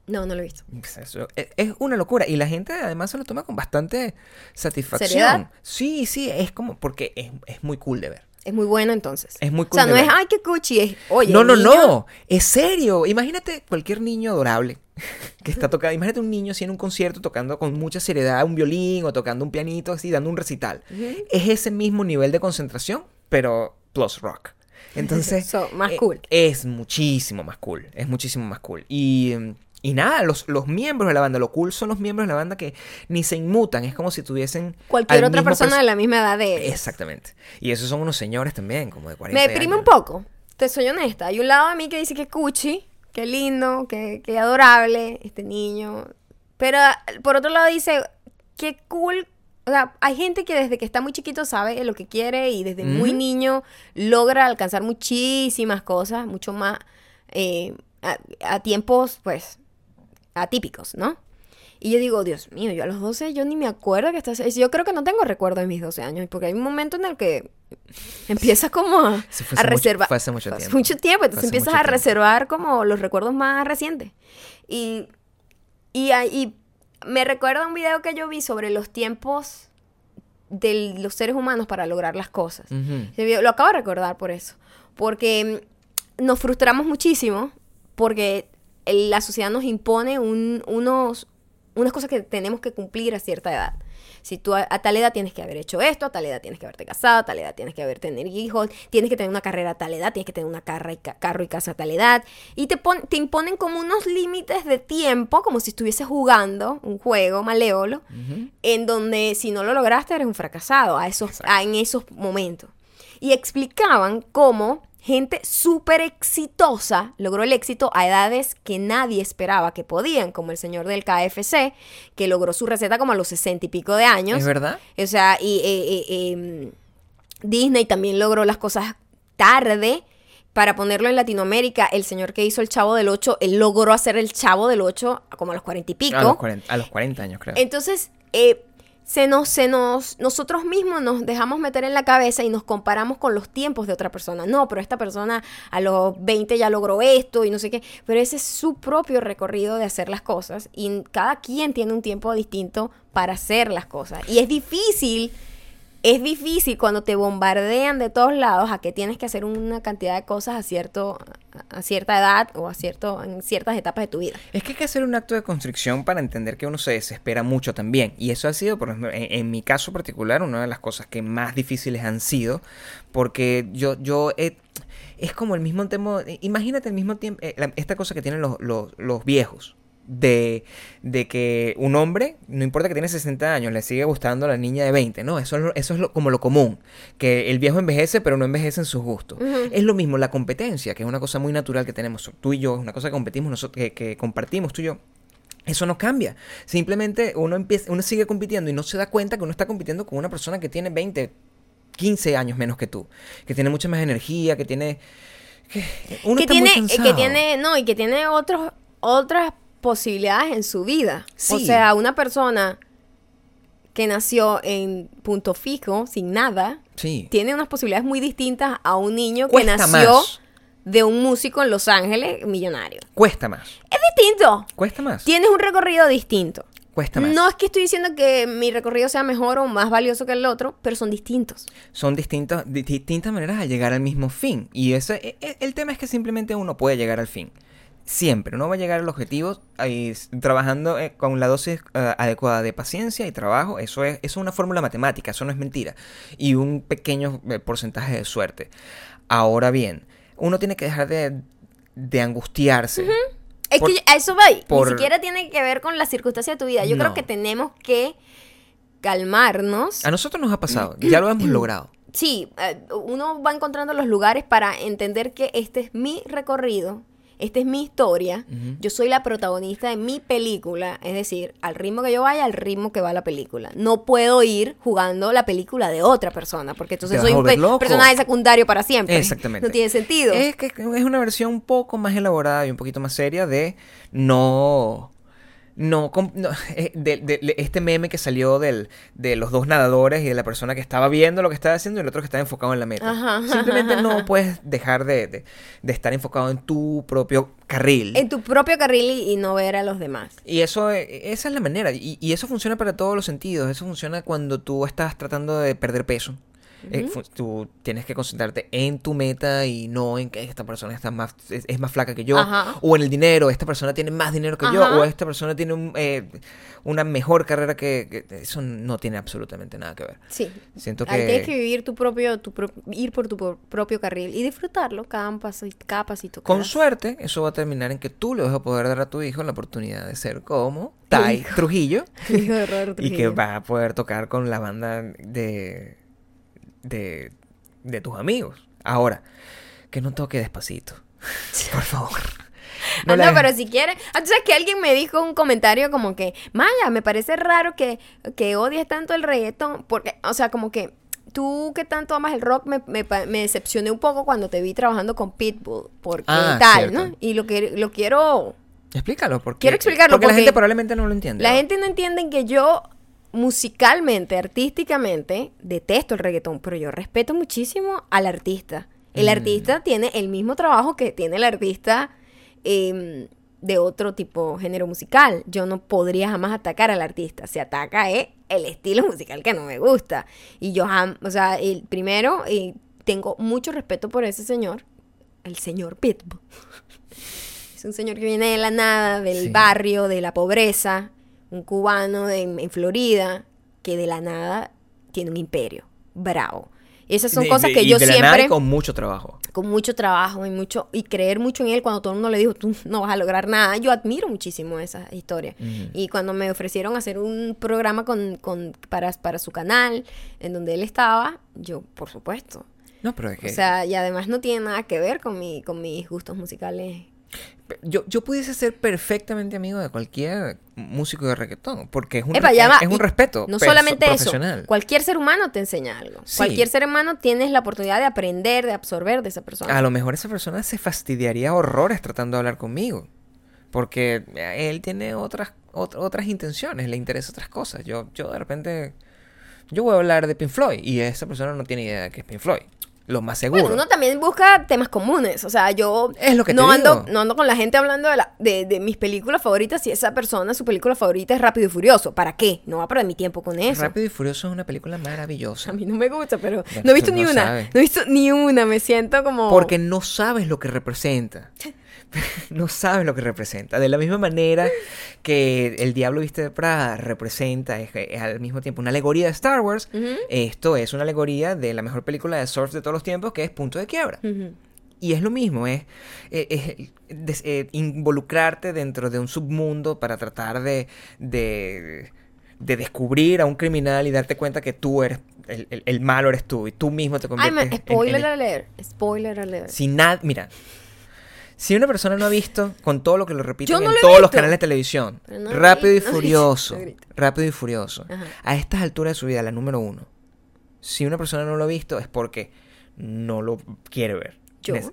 No, no lo he visto. Eso, es, es una locura. Y la gente además se lo toma con bastante satisfacción. ¿Seriedad? Sí, sí, es como porque es, es muy cool de ver. Es muy bueno entonces. Es muy O sea, cool no es, ay, qué cuchi. Es, oye, no, no, niño, no. Es serio. Imagínate cualquier niño adorable que está tocando. Imagínate un niño así en un concierto tocando con mucha seriedad un violín o tocando un pianito así, dando un recital. Es ese mismo nivel de concentración, pero plus rock. Entonces. So, más eh, cool. Es muchísimo más cool. Es muchísimo más cool. Y. Y nada, los, los miembros de la banda, lo cool son los miembros de la banda que ni se inmutan, es como si tuviesen... Cualquier al otra persona perso- de la misma edad de ellos. Exactamente. Y esos son unos señores también, como de 40 Me deprime años. un poco. Te soy honesta. Hay un lado de mí que dice que cuchi, que lindo, que, que adorable este niño. Pero ah, por otro lado dice, qué cool. O sea, hay gente que desde que está muy chiquito sabe lo que quiere y desde muy niño logra alcanzar muchísimas cosas, mucho más eh, a, a tiempos, pues, atípicos, ¿no? Y yo digo, Dios mío, yo a los 12 yo ni me acuerdo que estás... Yo creo que no tengo recuerdo de mis 12 años, porque hay un momento en el que empiezas como a, Sí, fue a reservar... fue hace mucho fue tiempo. mucho tiempo, Fue entonces empiezas a tiempo. reservar como los recuerdos más recientes. Y, y, y me recuerda un video que yo vi sobre los tiempos de los seres humanos para lograr las cosas. Ese video- Lo acabo de recordar por eso. Porque nos frustramos muchísimo porque la sociedad nos impone un- unos, unas cosas que tenemos que cumplir a cierta edad. Si tú a, a tal edad tienes que haber hecho esto, a tal edad tienes que haberte casado, a tal edad tienes que haber tenido hijos, tienes que tener una carrera a tal edad, tienes que tener una carra y ca- carro y casa a tal edad. Y te, pon- te imponen como unos límites de tiempo, como si estuvieses jugando un juego malévolo, Ujú. en donde si no lo lograste eres un fracasado a esos, a- en esos momentos. Y explicaban cómo gente súper exitosa logró el éxito a edades que nadie esperaba que podían, como el señor del KFC, que logró su receta como a los sesenta y pico de años. ¿Es verdad? O sea, y eh, eh, em, Disney también logró las cosas tarde. Para ponerlo en Latinoamérica, el señor que hizo el Chavo del 8, él logró hacer el Chavo del 8 como a los cuarenta y pico. A los, 40, a los 40 años, creo. Entonces, eh, se nos, se nos, nosotros mismos nos dejamos meter en la cabeza y nos comparamos con los tiempos de otra persona. No, pero esta persona a los 20 ya logró esto y no sé qué. Pero ese es su propio recorrido de hacer las cosas y cada quien tiene un tiempo distinto para hacer las cosas. Y es difícil. Es difícil cuando te bombardean de todos lados a que tienes que hacer una cantidad de cosas a cierto a cierta edad o a cierto en ciertas etapas de tu vida. Es que hay que hacer un acto de constricción para entender que uno se desespera mucho también. Y eso ha sido, por ejemplo, en, mi caso particular, una de las cosas que más difíciles han sido. Porque yo, yo he- es como el mismo tema. Imagínate el mismo tiempo. eh, esta cosa que tienen los, los, los viejos. De, de que un hombre, no importa que tiene 60 años, le sigue gustando a la niña de 20, ¿no? Eso es, lo- eso es lo- como lo común, que el viejo envejece pero no envejece en sus gustos. Es lo mismo la competencia, que es una cosa muy natural que tenemos tú y yo, es una cosa que competimos nosotros, que, que compartimos tú y yo. Eso no cambia. Simplemente uno empieza, uno sigue compitiendo y no se da cuenta que uno está compitiendo con una persona que tiene 20, 15 años menos que tú, que tiene mucha más energía, que tiene que uno que está tiene, muy eh, cansado. que tiene, no, y que tiene otros, otras posibilidades en su vida. O sea, una persona que nació en punto fijo, sin nada, Sí. tiene unas posibilidades muy distintas a un niño que nació más. de un músico en Los Ángeles millonario. Cuesta más. Es distinto. Cuesta más. Tienes un recorrido distinto. Cuesta más. No es que estoy diciendo que mi recorrido sea mejor o más valioso que el otro, pero son distintos. Son distintos, di- distintas maneras de llegar al mismo fin. Y ese, e- e- el tema es que simplemente uno puede llegar al fin. Siempre. Uno va a llegar al objetivo ahí, trabajando eh, con la dosis eh, adecuada de paciencia y trabajo. Eso es, eso es una fórmula matemática, eso no es mentira. Y un pequeño eh, porcentaje de suerte. Ahora bien, uno tiene que dejar de, de angustiarse. Es Por- que a eso va. por- Ni siquiera tiene que ver con las circunstancias de tu vida. Yo creo que tenemos que calmarnos. A nosotros nos ha pasado, ya lo hemos logrado. Sí, eh, uno va encontrando los lugares para entender que este es mi recorrido, esta es mi historia, yo soy la protagonista de mi película, es decir, al ritmo que yo vaya, al ritmo que va la película. No puedo ir jugando la película de otra persona, porque entonces soy un pe- loco. personaje secundario para siempre. Exactamente. No tiene sentido. Es que es una versión un poco más elaborada y un poquito más seria de no. No, no, eh, de, de- de este meme que salió del, de los dos nadadores y de la persona que estaba viendo lo que estaba haciendo y el otro que estaba enfocado en la meta. Ajá. Simplemente no puedes dejar de, de- de estar enfocado en tu propio carril. En tu propio carril y, y no ver a los demás. Y eso, eh, esa es la manera. Y, y eso funciona para todos los sentidos. Eso funciona cuando tú estás tratando de perder peso. Eh, tú tienes que concentrarte en tu meta y no en que esta persona está más, es, es más flaca que yo. Ajá. O en el dinero, esta persona tiene más dinero que yo. O esta persona tiene un, eh, una mejor carrera que, que- Eso no tiene absolutamente nada que ver. Sí. Siento Ahí tienes que que vivir tu propio, tu pro- ir por tu pro- propio carril y disfrutarlo cada paso, cada pasito. que con das. suerte eso va a terminar en que tú le vas a poder dar a tu hijo la oportunidad de ser como Tai. Trujillo. Hijo de Robert Y que Trujillo. va a poder tocar con la banda de, de, de tus amigos. Ahora, que no toque despacito. Por favor. Ah, No, la- pero si quieres. Ah, tú sabes que alguien me dijo un comentario como que, Maya, me parece raro que, que odies tanto el reggaetón. Porque, o sea, como que tú que tanto amas el rock, me, me, decepcioné un poco cuando te vi trabajando con Pitbull. Porque Ah, tal, cierto. ¿no? Y lo, que, lo quiero. Explícalo, porque, Quiero explicarlo, porque, la gente probablemente no lo entiende. La ¿no? gente no entiende que yo musicalmente, artísticamente, detesto el reggaetón, pero yo respeto muchísimo al artista. El Mm. artista tiene el mismo trabajo que tiene el artista em, de otro tipo género musical. Yo no podría jamás atacar al artista. Se ataca es el estilo musical que no me gusta. Y yo, o sea, el primero, eh, tengo mucho respeto por ese señor, el señor Pitbull. Es un señor que viene de la nada, del Sí. barrio, de la pobreza, un cubano en Florida, que de la nada tiene un imperio. Bravo. Esas son De- cosas de- que y yo de la nada y siempre, con mucho trabajo. con mucho trabajo y mucho y creer mucho en él, cuando todo el mundo le dijo, tú no vas a lograr nada, yo admiro muchísimo esa historia. Ujú. Y cuando me ofrecieron hacer un programa con, con- para, para su canal, en donde él estaba, yo, por supuesto. No, pero es que O sea, y además no tiene nada que ver con, mi, con mis gustos musicales. Yo, yo pudiese ser perfectamente amigo de cualquier músico de reggaetón, porque es un, Epa, es, un respeto No perso- solamente eso, cualquier ser humano te enseña algo. Sí. Cualquier ser humano tienes la oportunidad de aprender, de absorber de esa persona. A lo mejor esa persona se fastidiaría horrores tratando de hablar conmigo. Porque él tiene otras, ot- otras intenciones, le interesa otras cosas. Yo, yo de repente, yo voy a hablar de Pink Floyd y esa persona no tiene idea de qué es Pink Floyd. Lo más seguro. Bueno, uno también busca temas comunes. O sea, yo Es lo que no, ando, digo. no ando con la gente hablando de, la- de, de mis películas favoritas si esa persona, su película favorita es Rápido y Furioso. ¿Para qué? No va a perder mi tiempo con eso. Rápido y Furioso es una película maravillosa. A mí no me gusta, pero no he visto ni no una. sabes. No he visto ni una. Me siento como... Porque no sabes lo que representa. no sabes lo que representa. De la misma manera que El Diablo Viste de Prada representa, es, es al mismo tiempo una alegoría de Star Wars, esto es una alegoría de la mejor película de surf de todos los tiempos, que es Punto de Quiebra. Ujú. Y es lo mismo, es, eh, es eh, involucrarte dentro de un submundo para tratar de, de, de descubrir a un criminal y darte cuenta que tú eres, el, el- el malo eres tú, y tú mismo te Ay, conviertes me- en- en spoiler alert. Spoiler alert. si nada, mira, si una persona no ha visto, con todo lo que lo no en lo todos los canales de televisión, no Rápido y no Furioso. Rápido y Furioso, Ajá. a estas alturas de su vida, la número uno, si una persona no lo ha visto es porque no lo quiere ver.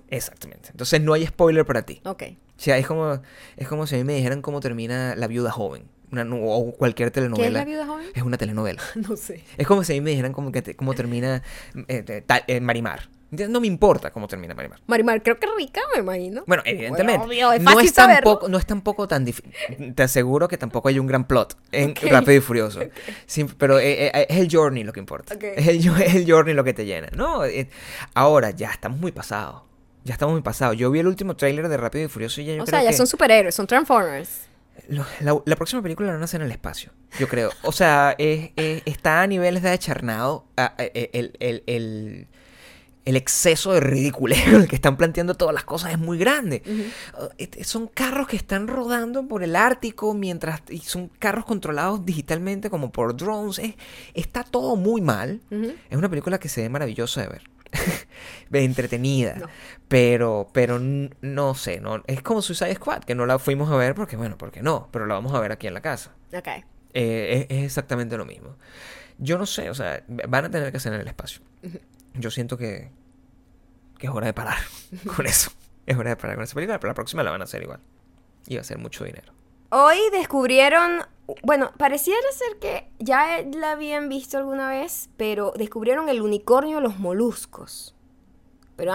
Exactamente. Entonces no hay spoiler para ti. Ok. O sea, es como, es como si a mí me dijeran cómo termina La Viuda Joven. Una, o cualquier ¿Qué es telenovela. la viuda joven? Es una telenovela. No sé. Es como si a mí me dijeran cómo, que te- cómo termina eh, eh, eh, Marimar. No me importa cómo termina Marimar. Marimar, creo que es rica, me imagino. Bueno, evidentemente. obvio, es no, es tampoco, no es tampoco tan difícil. Te aseguro que tampoco hay un gran plot en. Rápido y Furioso. Sí, pero eh, eh, es el journey lo que importa. Es, el, es el journey lo que te llena. No, eh, ahora ya estamos muy pasados. Ya estamos muy pasados. Yo vi el último tráiler de Rápido y Furioso y ya yo o creo sea, ya que son superhéroes, son Transformers. lo- la, la próxima película la van a hacer en el espacio, yo creo. O sea, es- es- está a niveles de acharnado a- a- el, el- el- el exceso de el que están planteando todas las cosas es muy grande. Uh, et- son carros que están rodando por el Ártico mientras y son carros controlados digitalmente como por drones. Es- está todo muy mal. Es una película que se ve maravillosa de ver. Ve, entretenida. No. Pero, pero no sé, no, es como Suicide Squad, que no la fuimos a ver porque, bueno, porque no, pero la vamos a ver aquí en la casa. Ok. Eh, es, es exactamente lo mismo. Yo no sé, o sea, van a tener que hacer en el espacio. Yo siento que, que es hora de parar con eso. Es hora de parar con esa película, pero la próxima la van a hacer igual. Y va a ser mucho dinero. Hoy descubrieron, bueno, pareciera ser que ya la habían visto alguna vez, pero descubrieron el unicornio de los moluscos. Pero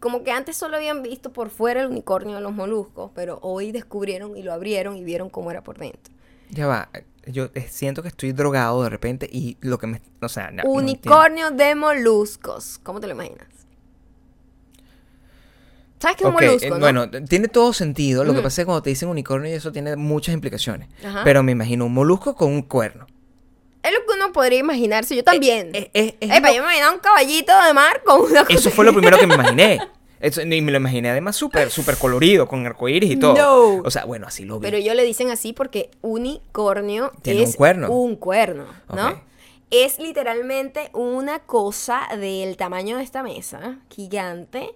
como que antes solo habían visto por fuera el unicornio de los moluscos, pero hoy descubrieron y lo abrieron y vieron cómo era por dentro. Ya va, yo eh, siento que estoy drogado de repente y lo que me... O sea, no- unicornio de moluscos. ¿Cómo te lo imaginas? ¿Sabes qué es un molusco? eh, no? Bueno, tiene todo sentido. Lo que pasa es que cuando te dicen unicornio y eso tiene muchas implicaciones. Ajá. Pero me imagino un molusco con un cuerno. Es lo que uno podría imaginarse. Yo también. Eh, eh, Epa, lo- yo me imaginaba un caballito de mar con una Eso fue lo primero que me imaginé. Eso, y me lo imaginé además súper, súper colorido, con arcoíris y todo. No. O sea, bueno, así lo vi. Pero ellos le dicen así porque unicornio Tiene es un cuerno. un cuerno, ¿no? Es literalmente una cosa del tamaño de esta mesa, gigante,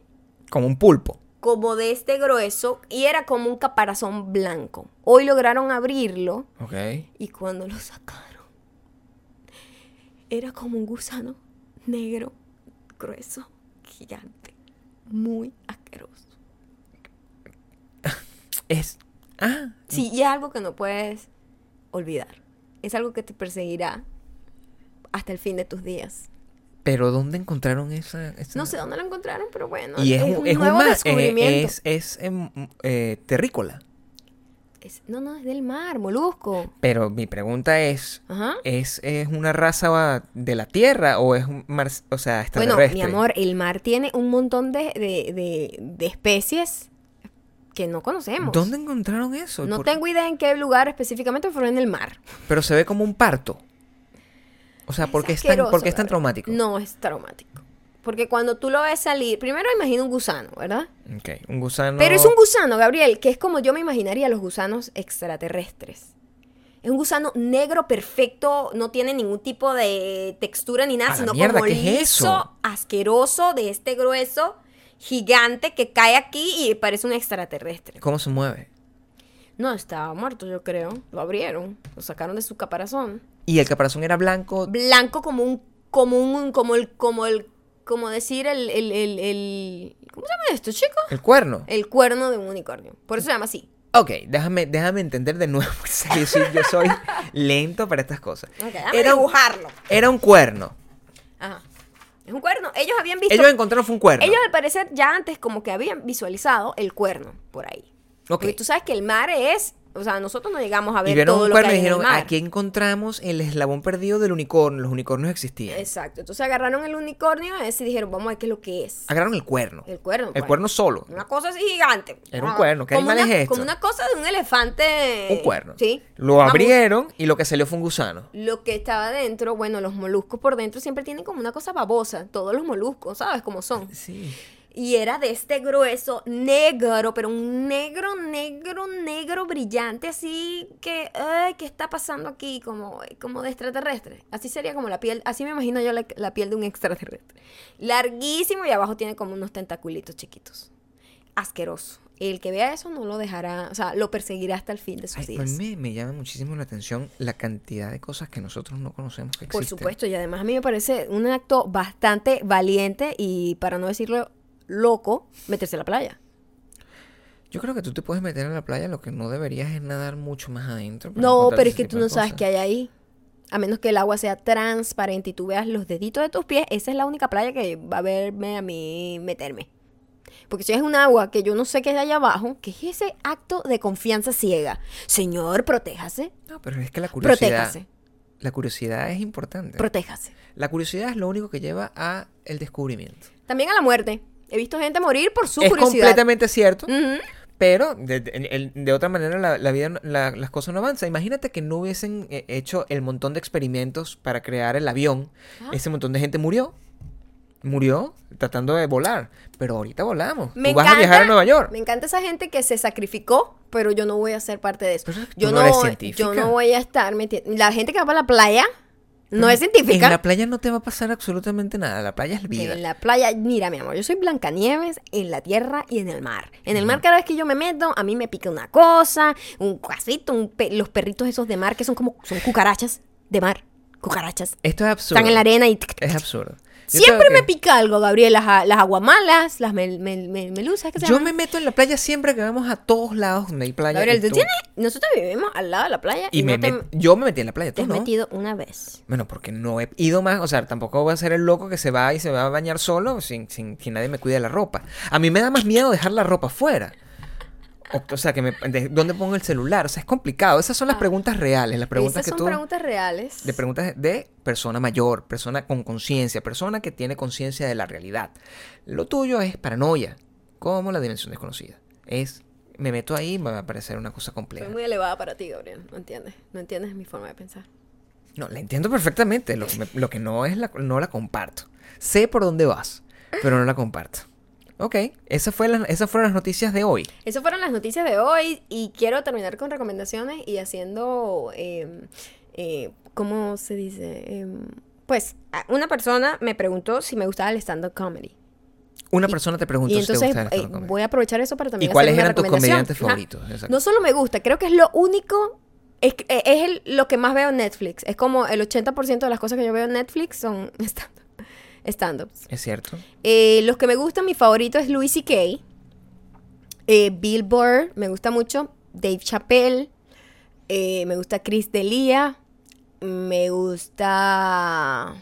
Como un pulpo. como de este grueso, y era como un caparazón blanco. Hoy lograron abrirlo Ok. y cuando lo sacaron, era como un gusano negro, grueso, gigante, muy asqueroso. Es. Ah. Sí, y es algo que no puedes olvidar. Es algo que te perseguirá hasta el fin de tus días. Pero ¿dónde encontraron esa.? esa- No sé dónde lo encontraron, pero bueno. Y es, es un, es nuevo eh, descubrimiento. es, es em, eh, terrícola. Es- no, no, es del mar, molusco. Pero mi pregunta es. Ajá. ¿Es, es una raza de la Tierra o es un mar, o sea, Bueno, mi amor, el mar tiene un montón de, de- de- de especies que no conocemos. ¿Dónde encontraron eso? No Por- tengo idea en qué lugar específicamente, pero en el mar. Pero se ve como un parto. O sea, ¿por qué es tan, asqueroso, por qué es tan traumático? No es traumático. Porque cuando tú lo ves salir, primero imagina un gusano, ¿verdad? Ok, un gusano. Pero es un gusano, Gabriel, que es como yo me imaginaría los gusanos extraterrestres. Es un gusano negro perfecto, no tiene ningún tipo de textura ni nada, ¡A la sino mierda! como ¿qué es liso, eso? asqueroso, de este grueso, gigante que cae aquí y parece un extraterrestre. ¿Cómo se mueve? No, estaba muerto, yo creo. Lo abrieron, lo sacaron de su caparazón. Y el caparazón era blanco. Blanco como un, como un, como el, como el, como decir el, el, el, el- ¿cómo se llama esto, chicos? El cuerno. El cuerno de un unicornio. Por eso se llama así. Ok, déjame, déjame entender de nuevo. yo soy, yo soy lento para estas cosas. Ok, déjame Era dibujarlo. era un cuerno. Ajá. Es un cuerno. Ellos habían visto. Ellos encontraron fue un cuerno. ellos, al parecer ya antes como que habían visualizado el cuerno por ahí. Ok. Porque tú sabes que el mar es, o sea, nosotros no llegamos a ver y vieron todo un cuerno y hay en el dijeron, mar. aquí encontramos el eslabón perdido del unicornio. Los unicornios existían. Exacto. Entonces agarraron el unicornio y dijeron, vamos a ver qué es lo que es. Agarraron el cuerno. El cuerno. El cuerno solo. Una cosa así gigante. Era un cuerno. ¿Qué como animal una- es esto? Como una cosa de un elefante. Un cuerno. Sí. Lo Vamos. abrieron y lo que salió fue un gusano. Lo que estaba dentro, bueno, los moluscos por dentro siempre tienen como una cosa babosa. Todos los moluscos, ¿sabes cómo son? Sí. Y era de este grueso negro, pero un negro, negro, negro brillante, así que, ay, ¿qué está pasando aquí? Como, como de extraterrestre. Así sería como la piel, así me imagino yo la, la piel de un extraterrestre. Larguísimo y abajo tiene como unos tentaculitos chiquitos. Asqueroso. El que vea eso no lo dejará, o sea, lo perseguirá hasta el fin de sus Ay, a mí días. me, llama muchísimo la atención la cantidad de cosas que nosotros no conocemos que Por existen. supuesto, y además a mí me parece un acto bastante valiente y, para no decirlo loco, meterse a la playa. Yo creo que tú te puedes meter en la playa, lo que no deberías es nadar mucho más adentro. No, pero es que tú de no sabes qué hay ahí. A menos que el agua sea transparente y tú veas los deditos de tus pies, esa es la única playa que va a verme a mí meterme. Porque si es un agua que yo no sé qué hay allá abajo, que es ese acto de confianza ciega. Señor, protéjase. No, pero es que la curiosidad... Protéjase. La curiosidad es importante. Protéjase. la curiosidad es lo único que lleva a el descubrimiento. También a la muerte. He visto gente morir por su es curiosidad. completamente cierto. Pero de, de- el- de otra manera la, la vida, la- las cosas no avanzan. Imagínate que no hubiesen eh, hecho el montón de experimentos para crear el avión. Ajá. Ese montón de gente murió. Murió tratando de volar. Pero ahorita volamos. Me Tú vas a viajar a Nueva York. Me encanta esa gente que se sacrificó, pero yo no voy a ser parte de eso. Pero es yo, no yo no voy a estar metiendo. La gente que va para la playa no es En científica. la playa no te va a pasar absolutamente nada. La playa es vida. En la playa, mira, mi amor, yo soy Blancanieves en la tierra y en el mar. En el mar, cada vez que yo me meto, a mí me pica una cosa, un casito, un pe- los perritos esos de mar que son como son cucarachas de mar. Cucarachas. Esto es absurdo. Están en la arena y. Es absurdo. Siempre me pica algo, Gabriel. Las, las aguamalas, las mel- mel- mel- melusas. ¿qué se Yo me meto en la playa siempre que vamos a todos lados donde hay playa. Gabriel, y tú tú- tienes. Nosotros vivimos al lado de la playa y, Y me no te, met- yo me metí en la playa, te has no. metido una vez. Bueno, porque no he ido más, o sea, tampoco voy a ser el loco que se va y se va a bañar solo sin, sin que nadie me cuide la ropa. A mí me da más miedo dejar la ropa fuera. O, o sea, que me, de- ¿dónde pongo el celular? O sea, es complicado. Esas son las Ah. preguntas reales, las preguntas Esas que son tú... preguntas reales. De preguntas de persona mayor, persona con conciencia, persona que tiene conciencia de la realidad. Lo tuyo es paranoia, como la dimensión desconocida. Es, me meto ahí y me va a parecer una cosa compleja. Soy muy elevada para ti, Gabriel. No entiendes. No entiendes mi forma de pensar. No, la entiendo perfectamente. Lo que, me- lo que no es la, no la comparto. Sé por dónde vas, pero no la comparto. Ok, esa fue la- esas fueron las noticias de hoy. Esas fueron las noticias de hoy y quiero terminar con recomendaciones y haciendo, eh, eh, ¿cómo se dice? Em, pues una persona me preguntó si me gustaba el stand-up comedy. Una persona te preguntó Y si te entonces gusta el eh, stand-up comedy. voy a aprovechar eso para ¿Y también cuáles hacer una eran tus comediantes favoritos? No solo me gusta, creo que es lo único, es, eh, es el- lo que más veo en Netflix. Es como el 80% de las cosas que yo veo en Netflix son stand- stand-ups. Es cierto. Eh, los que me gustan, mi favorito es Louis C.K. Eh, Bill Burr, me gusta mucho. Dave Chappelle. eh, me gusta Chris D'Elia. Me gusta...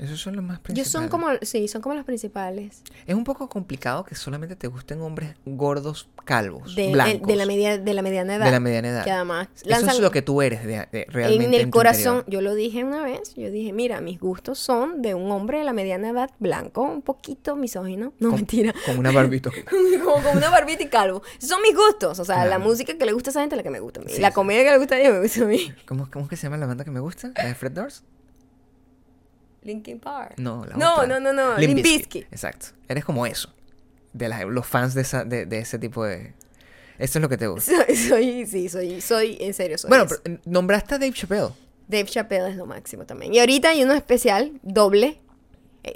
Esos son los más Ellos principales. son como... Sí, son como los principales. Es un poco complicado que solamente te gusten hombres gordos, calvos, De, blancos. de la, media, de la mediana edad. de la mediana edad. Que además Eso lanzan- es lo que tú eres de, de- realmente en el tu corazón, interior. yo lo dije una vez, yo dije, mira, mis gustos son de un hombre de la mediana edad, blanco, un poquito misógino, no Con- mentira, Con una barbita. como con una barbita y calvo. Esos son mis gustos, o sea, la Claro. música que le gusta a esa gente es la que me gusta a mí. Sí, la sí. comedia que le gusta a ella me gusta a mí. ¿Cómo, ¿Cómo es que se llama la banda que me gusta? ¿La de Fred Durst? Linkin Park. No, la No, otra. no, no, no, Limp Bizkit. Exacto. Eres como eso. De la- los fans de, esa, de, de ese tipo de... Eso es lo que te gusta. Soy, soy, sí, soy, soy, en serio, soy bueno, pero, eh, nombraste a Dave Chappelle. Dave Chappelle es lo máximo también. Y ahorita hay uno especial, doble,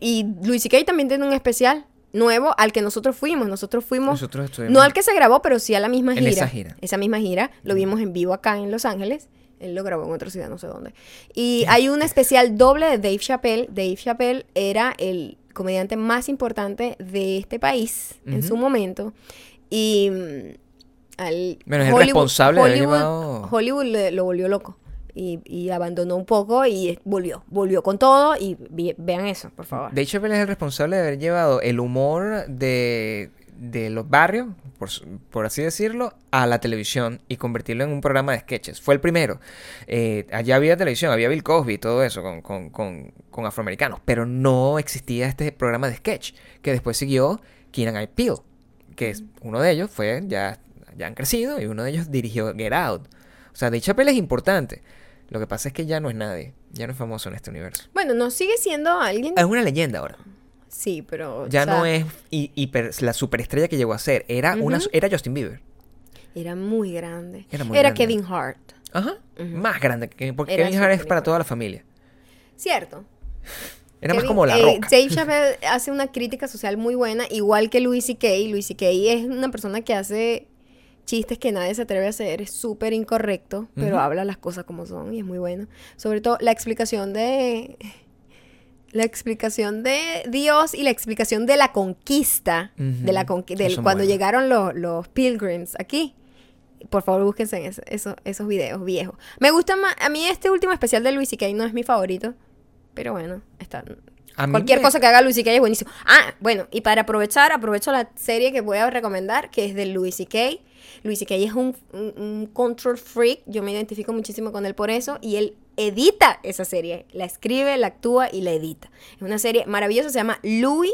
y Luis C.K. también tiene un especial nuevo al que nosotros fuimos. Nosotros fuimos... Nosotros estuvimos... No al que se grabó, pero sí a la misma En gira. esa gira. Esa misma gira. Lo vimos en vivo acá en Los Ángeles. Él lo grabó en otra ciudad, no sé dónde. Y hay un especial doble de Dave Chappelle. Dave Chappelle era el comediante más importante de este país en su momento. Y mm, al Bueno, es el responsable de haber llevado- Hollywood le- lo volvió loco. Y, y abandonó un poco y volvió. Volvió con todo. Y vean eso, por favor. Dave Chappelle es el responsable de haber llevado el humor de, de los barrios, por, por así decirlo, a la televisión y convertirlo en un programa de sketches. Fue el primero. Eh, allá había televisión, había Bill Cosby y todo eso con, con- con- con afroamericanos, pero no existía este programa de sketch que después siguió Keenan I. Peele, que es, uno de ellos fue, ya, ya han crecido y uno de ellos dirigió Get Out. O sea, Dave Chappelle es importante. Lo que pasa es que ya no es nadie, ya no es famoso en este universo. Bueno, no sigue siendo alguien. Es una leyenda ahora. Sí, pero. Ya o sea, no es hi- hiper- la superestrella que llegó a ser. Era, una, era Justin Bieber. Era muy grande. Era muy Era grande. Kevin Hart. Ajá. Más grande. Que, porque Era Kevin Hart es para toda la familia. Cierto. Era más como la eh, roca. Dave Chappelle hace una crítica social muy buena, igual que Louis C.K. Louis C.K. es una persona que hace chistes que nadie se atreve a hacer, es súper incorrecto, pero habla las cosas como son y es muy bueno. Sobre todo la explicación de La explicación de Dios y la explicación de la conquista, de la Ujú, conqui- del, cuando buenos. llegaron los, los pilgrims aquí. Por favor, búsquense en eso- eso- esos videos viejos. Me gusta más, a mí este último especial de Luis C.K. no es mi favorito, pero bueno, está, A Cualquier me- cosa que haga Louis C.K. es buenísimo. Ah, bueno, y para aprovechar, aprovecho la serie que voy a recomendar, que es de Louis C.K. Louis C.K. es un, un, un control freak, yo me identifico muchísimo con él por eso, y él edita esa serie, la escribe, la actúa y la edita. Es una serie maravillosa, se llama Louis.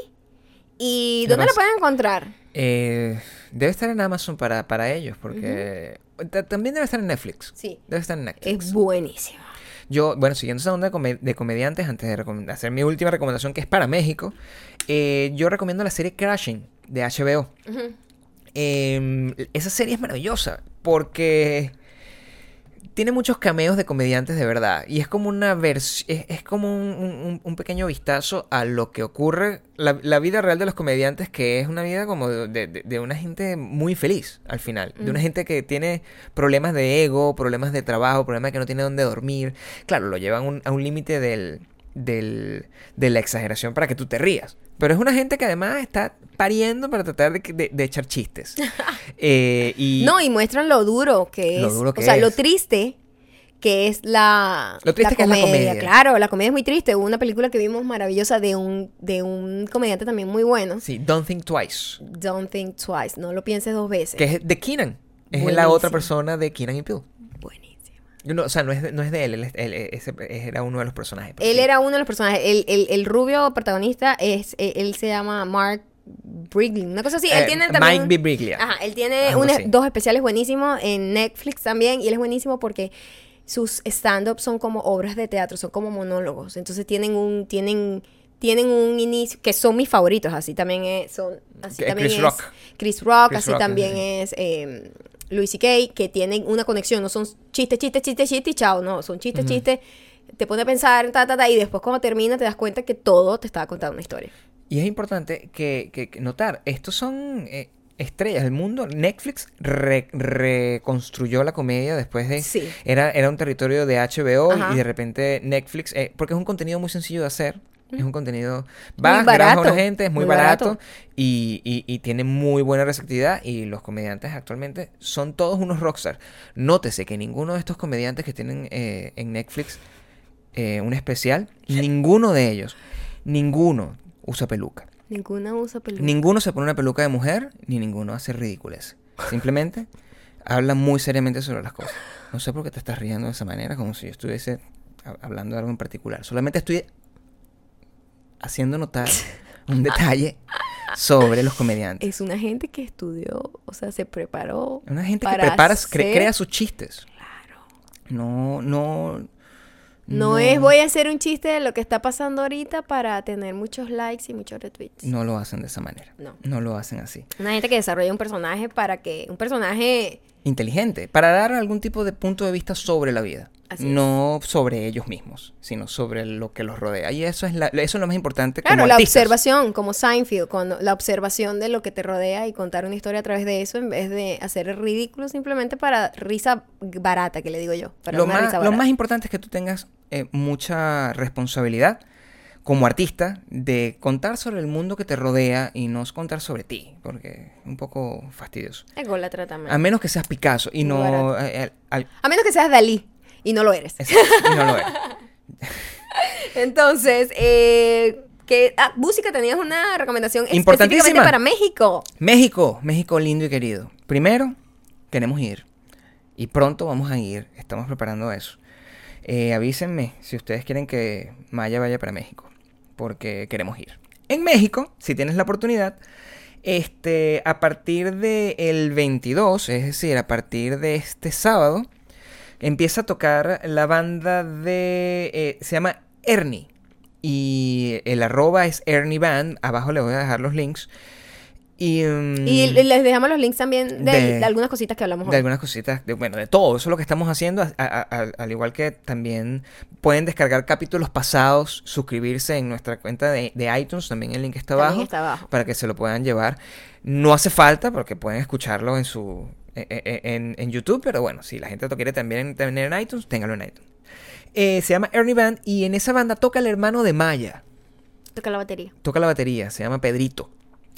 ¿Y dónde la pueden encontrar? Eh, debe estar en Amazon para, para ellos, porque ta- también debe estar en Netflix. Sí. Debe estar en Netflix. Es buenísima. Yo, bueno, siguiendo esa onda de, come- de comediantes, antes de hacer mi última recomendación, que es para México, eh, yo recomiendo la serie Crashing de HBO. Eh, esa serie es maravillosa porque tiene muchos cameos de comediantes de verdad y es como una vers es, es como un, un- un pequeño vistazo a lo que ocurre la, la vida real de los comediantes que es una vida como de, de- de una gente muy feliz al final de una gente que tiene problemas de ego problemas de trabajo problemas de que no tiene dónde dormir. Claro lo llevan un- a un límite del, del- de la exageración para que tú te rías pero es una gente que además está pariendo para tratar de, de- de echar chistes Eh, y No, y muestran lo duro que es. Lo duro que o sea, lo es. triste que es la, Lo triste que es la comedia. Claro, la comedia es muy triste. Hubo una película que vimos maravillosa de un, de un comediante también muy bueno. Sí, Don't Think Twice. Don't think twice. No lo pienses dos veces. Que es de Keenan. Es la Buenísimo. otra persona de Keenan y Peele. Buenísimo. No, o sea, no es de, no es de él, él, es- él- ese era uno de los personajes. pero Él sí. era uno de los personajes. El, el, el rubio protagonista es, eh, él se llama Mark Brigley. Una cosa así. Él Eh, tiene también. Mike B. Briglia. Ajá, él tiene un- dos especiales buenísimos en Netflix también. Y él es buenísimo porque sus stand-ups son como obras de teatro, son como monólogos. Entonces tienen un, tienen, tienen un inicio, que son mis favoritos, así también es, son, así también Chris es Rock. Chris Rock, Chris así Rock, también sí. es eh, Louis C.K., que tienen una conexión, no son chistes, chistes, chistes, chistes y chao, no, son chistes, chistes, te pone a pensar, ta, ta, ta, y después cuando termina te das cuenta que todo te estaba contando una historia. Y es importante que, que- que notar, estos son eh, estrellas del mundo. Netflix re- reconstruyó la comedia después de... Sí. Era, era un territorio de HBO Ajá. y de repente Netflix, eh, porque es un contenido muy sencillo de hacer. Es un contenido... Vas, grabas a barato, una gente, es muy, muy barato, barato. Y, y- y tiene muy buena receptividad y los comediantes actualmente son todos unos rockstars. Nótese que ninguno de estos comediantes que tienen eh, en Netflix eh, un especial, ninguno de ellos, ninguno usa peluca. Ninguna usa peluca. Ninguno se pone una peluca de mujer, ni ninguno hace ridículas. Simplemente habla muy seriamente sobre las cosas. No sé por qué te estás riendo de esa manera, como si yo estuviese ha- hablando de algo en particular. Solamente estoy haciendo notar un detalle sobre los comediantes. Es una gente que estudió, o sea, se preparó. Una gente que para prepara, cre- crea sus chistes. Claro. No, no. No, es voy a hacer un chiste de lo que está pasando ahorita para tener muchos likes y muchos retweets. No lo hacen de esa manera. No. No lo hacen así. Una gente que desarrolla un personaje para que. Un personaje. Inteligente para dar algún tipo de punto de vista sobre la vida. Así es. no sobre ellos mismos, sino sobre lo que los rodea. Y eso es, la- eso es lo más importante Claro, como la artistas. observación, como Seinfeld, cuando, la observación de lo que te rodea y contar una historia a través de eso en vez de hacer el ridículo simplemente para risa barata, que le digo yo. Para Lo más, lo más importante es que tú tengas eh, mucha responsabilidad como artista de contar sobre el mundo que te rodea y no contar sobre ti, porque es un poco fastidioso. Ególatra también. A menos que seas Picasso y Muy no... eh, eh, al- A menos que seas Dalí y no lo eres. exacto, y no lo eres. Entonces, eh, que ah, música tenías una recomendación específicamente para México. México, México lindo y querido. Primero, queremos ir. Y pronto vamos a ir. Estamos preparando eso. Eh, avísenme si ustedes quieren que Maya vaya para México. Porque queremos ir. En México, si tienes la oportunidad, este, a partir del 22, es decir, a partir de este sábado, empieza a tocar la banda de... eh, se llama Ernie. Y el arroba es Ernie Band. Abajo le voy a dejar los links. Y, mm, Y les dejamos los links también de, de- de algunas cositas que hablamos de hoy. algunas cositas, de, bueno, de todo, eso es lo que estamos haciendo, a- a- a- al igual que también pueden descargar capítulos pasados, suscribirse en nuestra cuenta de, de iTunes, también el link está abajo, está abajo. para que se lo puedan llevar. No hace falta porque pueden escucharlo en su e- e- en, en YouTube, pero bueno, si la gente lo quiere también tener en iTunes, téngalo en iTunes. Eh, se llama Ernie Band y en esa banda toca el hermano de Maya. Toca la batería. toca la batería, se llama Pedrito.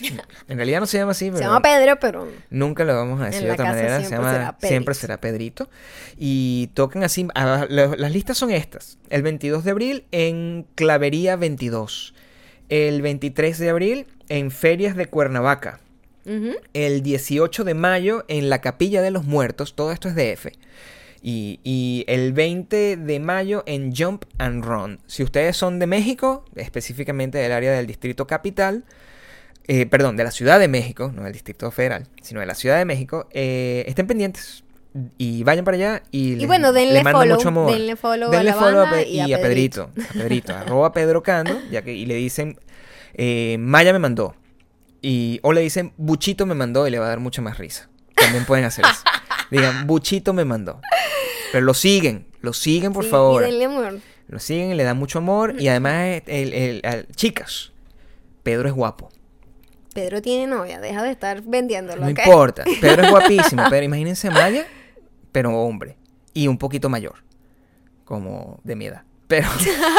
En realidad no se llama así, pero Se llama Pedro, pero nunca lo vamos a decir de otra manera. Se siempre llama será Pedrito. siempre será Pedrito. Y tocan así. ah, la- las listas son estas: el 22 de abril en Clavería 22, el 23 de abril en Ferias de Cuernavaca, el 18 de mayo en la Capilla de los Muertos, todo esto es DF. Y, y el 20 de mayo en Jump and Run. Si ustedes son de México, específicamente del área del Distrito Capital, eh, perdón, de la Ciudad de México, no del Distrito Federal, sino de la Ciudad de México, eh, estén pendientes y vayan para allá y, Y les- bueno, denle follow, mucho amor. denle follow a Denle la follow a Pe- y a y a Pedrito, a Pedrito, arroba Pedro Cando, ya que, y le dicen, eh, Maya me mandó, y, o le dicen, Buchito me mandó y le va a dar mucha más risa. También pueden hacer eso. Digan, Buchito me mandó. Pero lo siguen, lo siguen por sí, favor. Y denle amor. Lo siguen y le dan mucho amor. Y además, el, el- el- chicas, Pedro es guapo. Pedro tiene novia, deja de estar vendiéndolo. No importa. Pedro es guapísimo. Pero imagínense Maya, pero hombre. Y un poquito mayor. Como de mi edad. Pero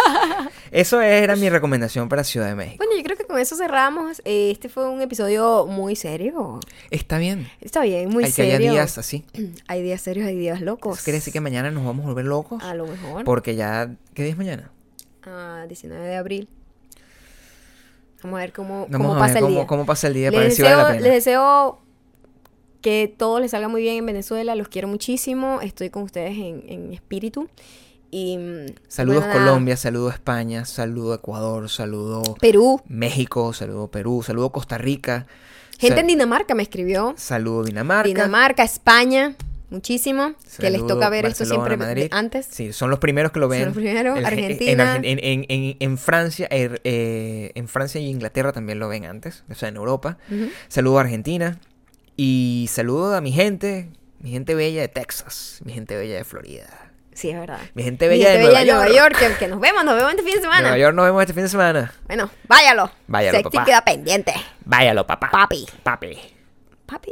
eso era mi recomendación para Ciudad de México. Bueno, yo creo que con eso cerramos. Eh, Este fue un episodio muy serio. Está bien. Está bien, muy Hay que haya serio. días así. Hay días serios, hay días locos. ¿Eso quiere decir que mañana nos vamos a volver locos? A lo mejor. Porque ya... ¿Qué día es mañana? Ah, 19 de abril. Vamos a ver cómo, Vamos cómo a pasa el cómo, día. cómo pasa el día les, para ver si vale deseo, la pena. les deseo que todo les salga muy bien en Venezuela. Los quiero muchísimo. Estoy con ustedes en, en espíritu. Y, mm, Saludos bueno. Colombia, saludos España, saludo Ecuador, saludo Perú. México, saludo Perú, saludo Costa Rica, Gente en Dinamarca me escribió. saludo Dinamarca. Dinamarca, España. Muchísimo. que les toca ver esto siempre Madrid. antes. Sí, son los primeros que lo ven. los primeros, en- Argentina. En, en- en- en Francia, er- eh, en Francia y Inglaterra también lo ven antes, o sea, en Europa. Saludo a Argentina y saludo a mi gente, mi gente bella de Texas, mi gente bella de Florida, Sí, es verdad. mi gente Mi bella gente de Nueva, bella de York. Nueva York. Que, que nos vemos, nos vemos este fin de semana. Nueva York nos vemos este fin de semana. Bueno, váyalo. Váyalo, Sexy papá. queda pendiente. Váyalo, papá. Papi. Papi. Papi.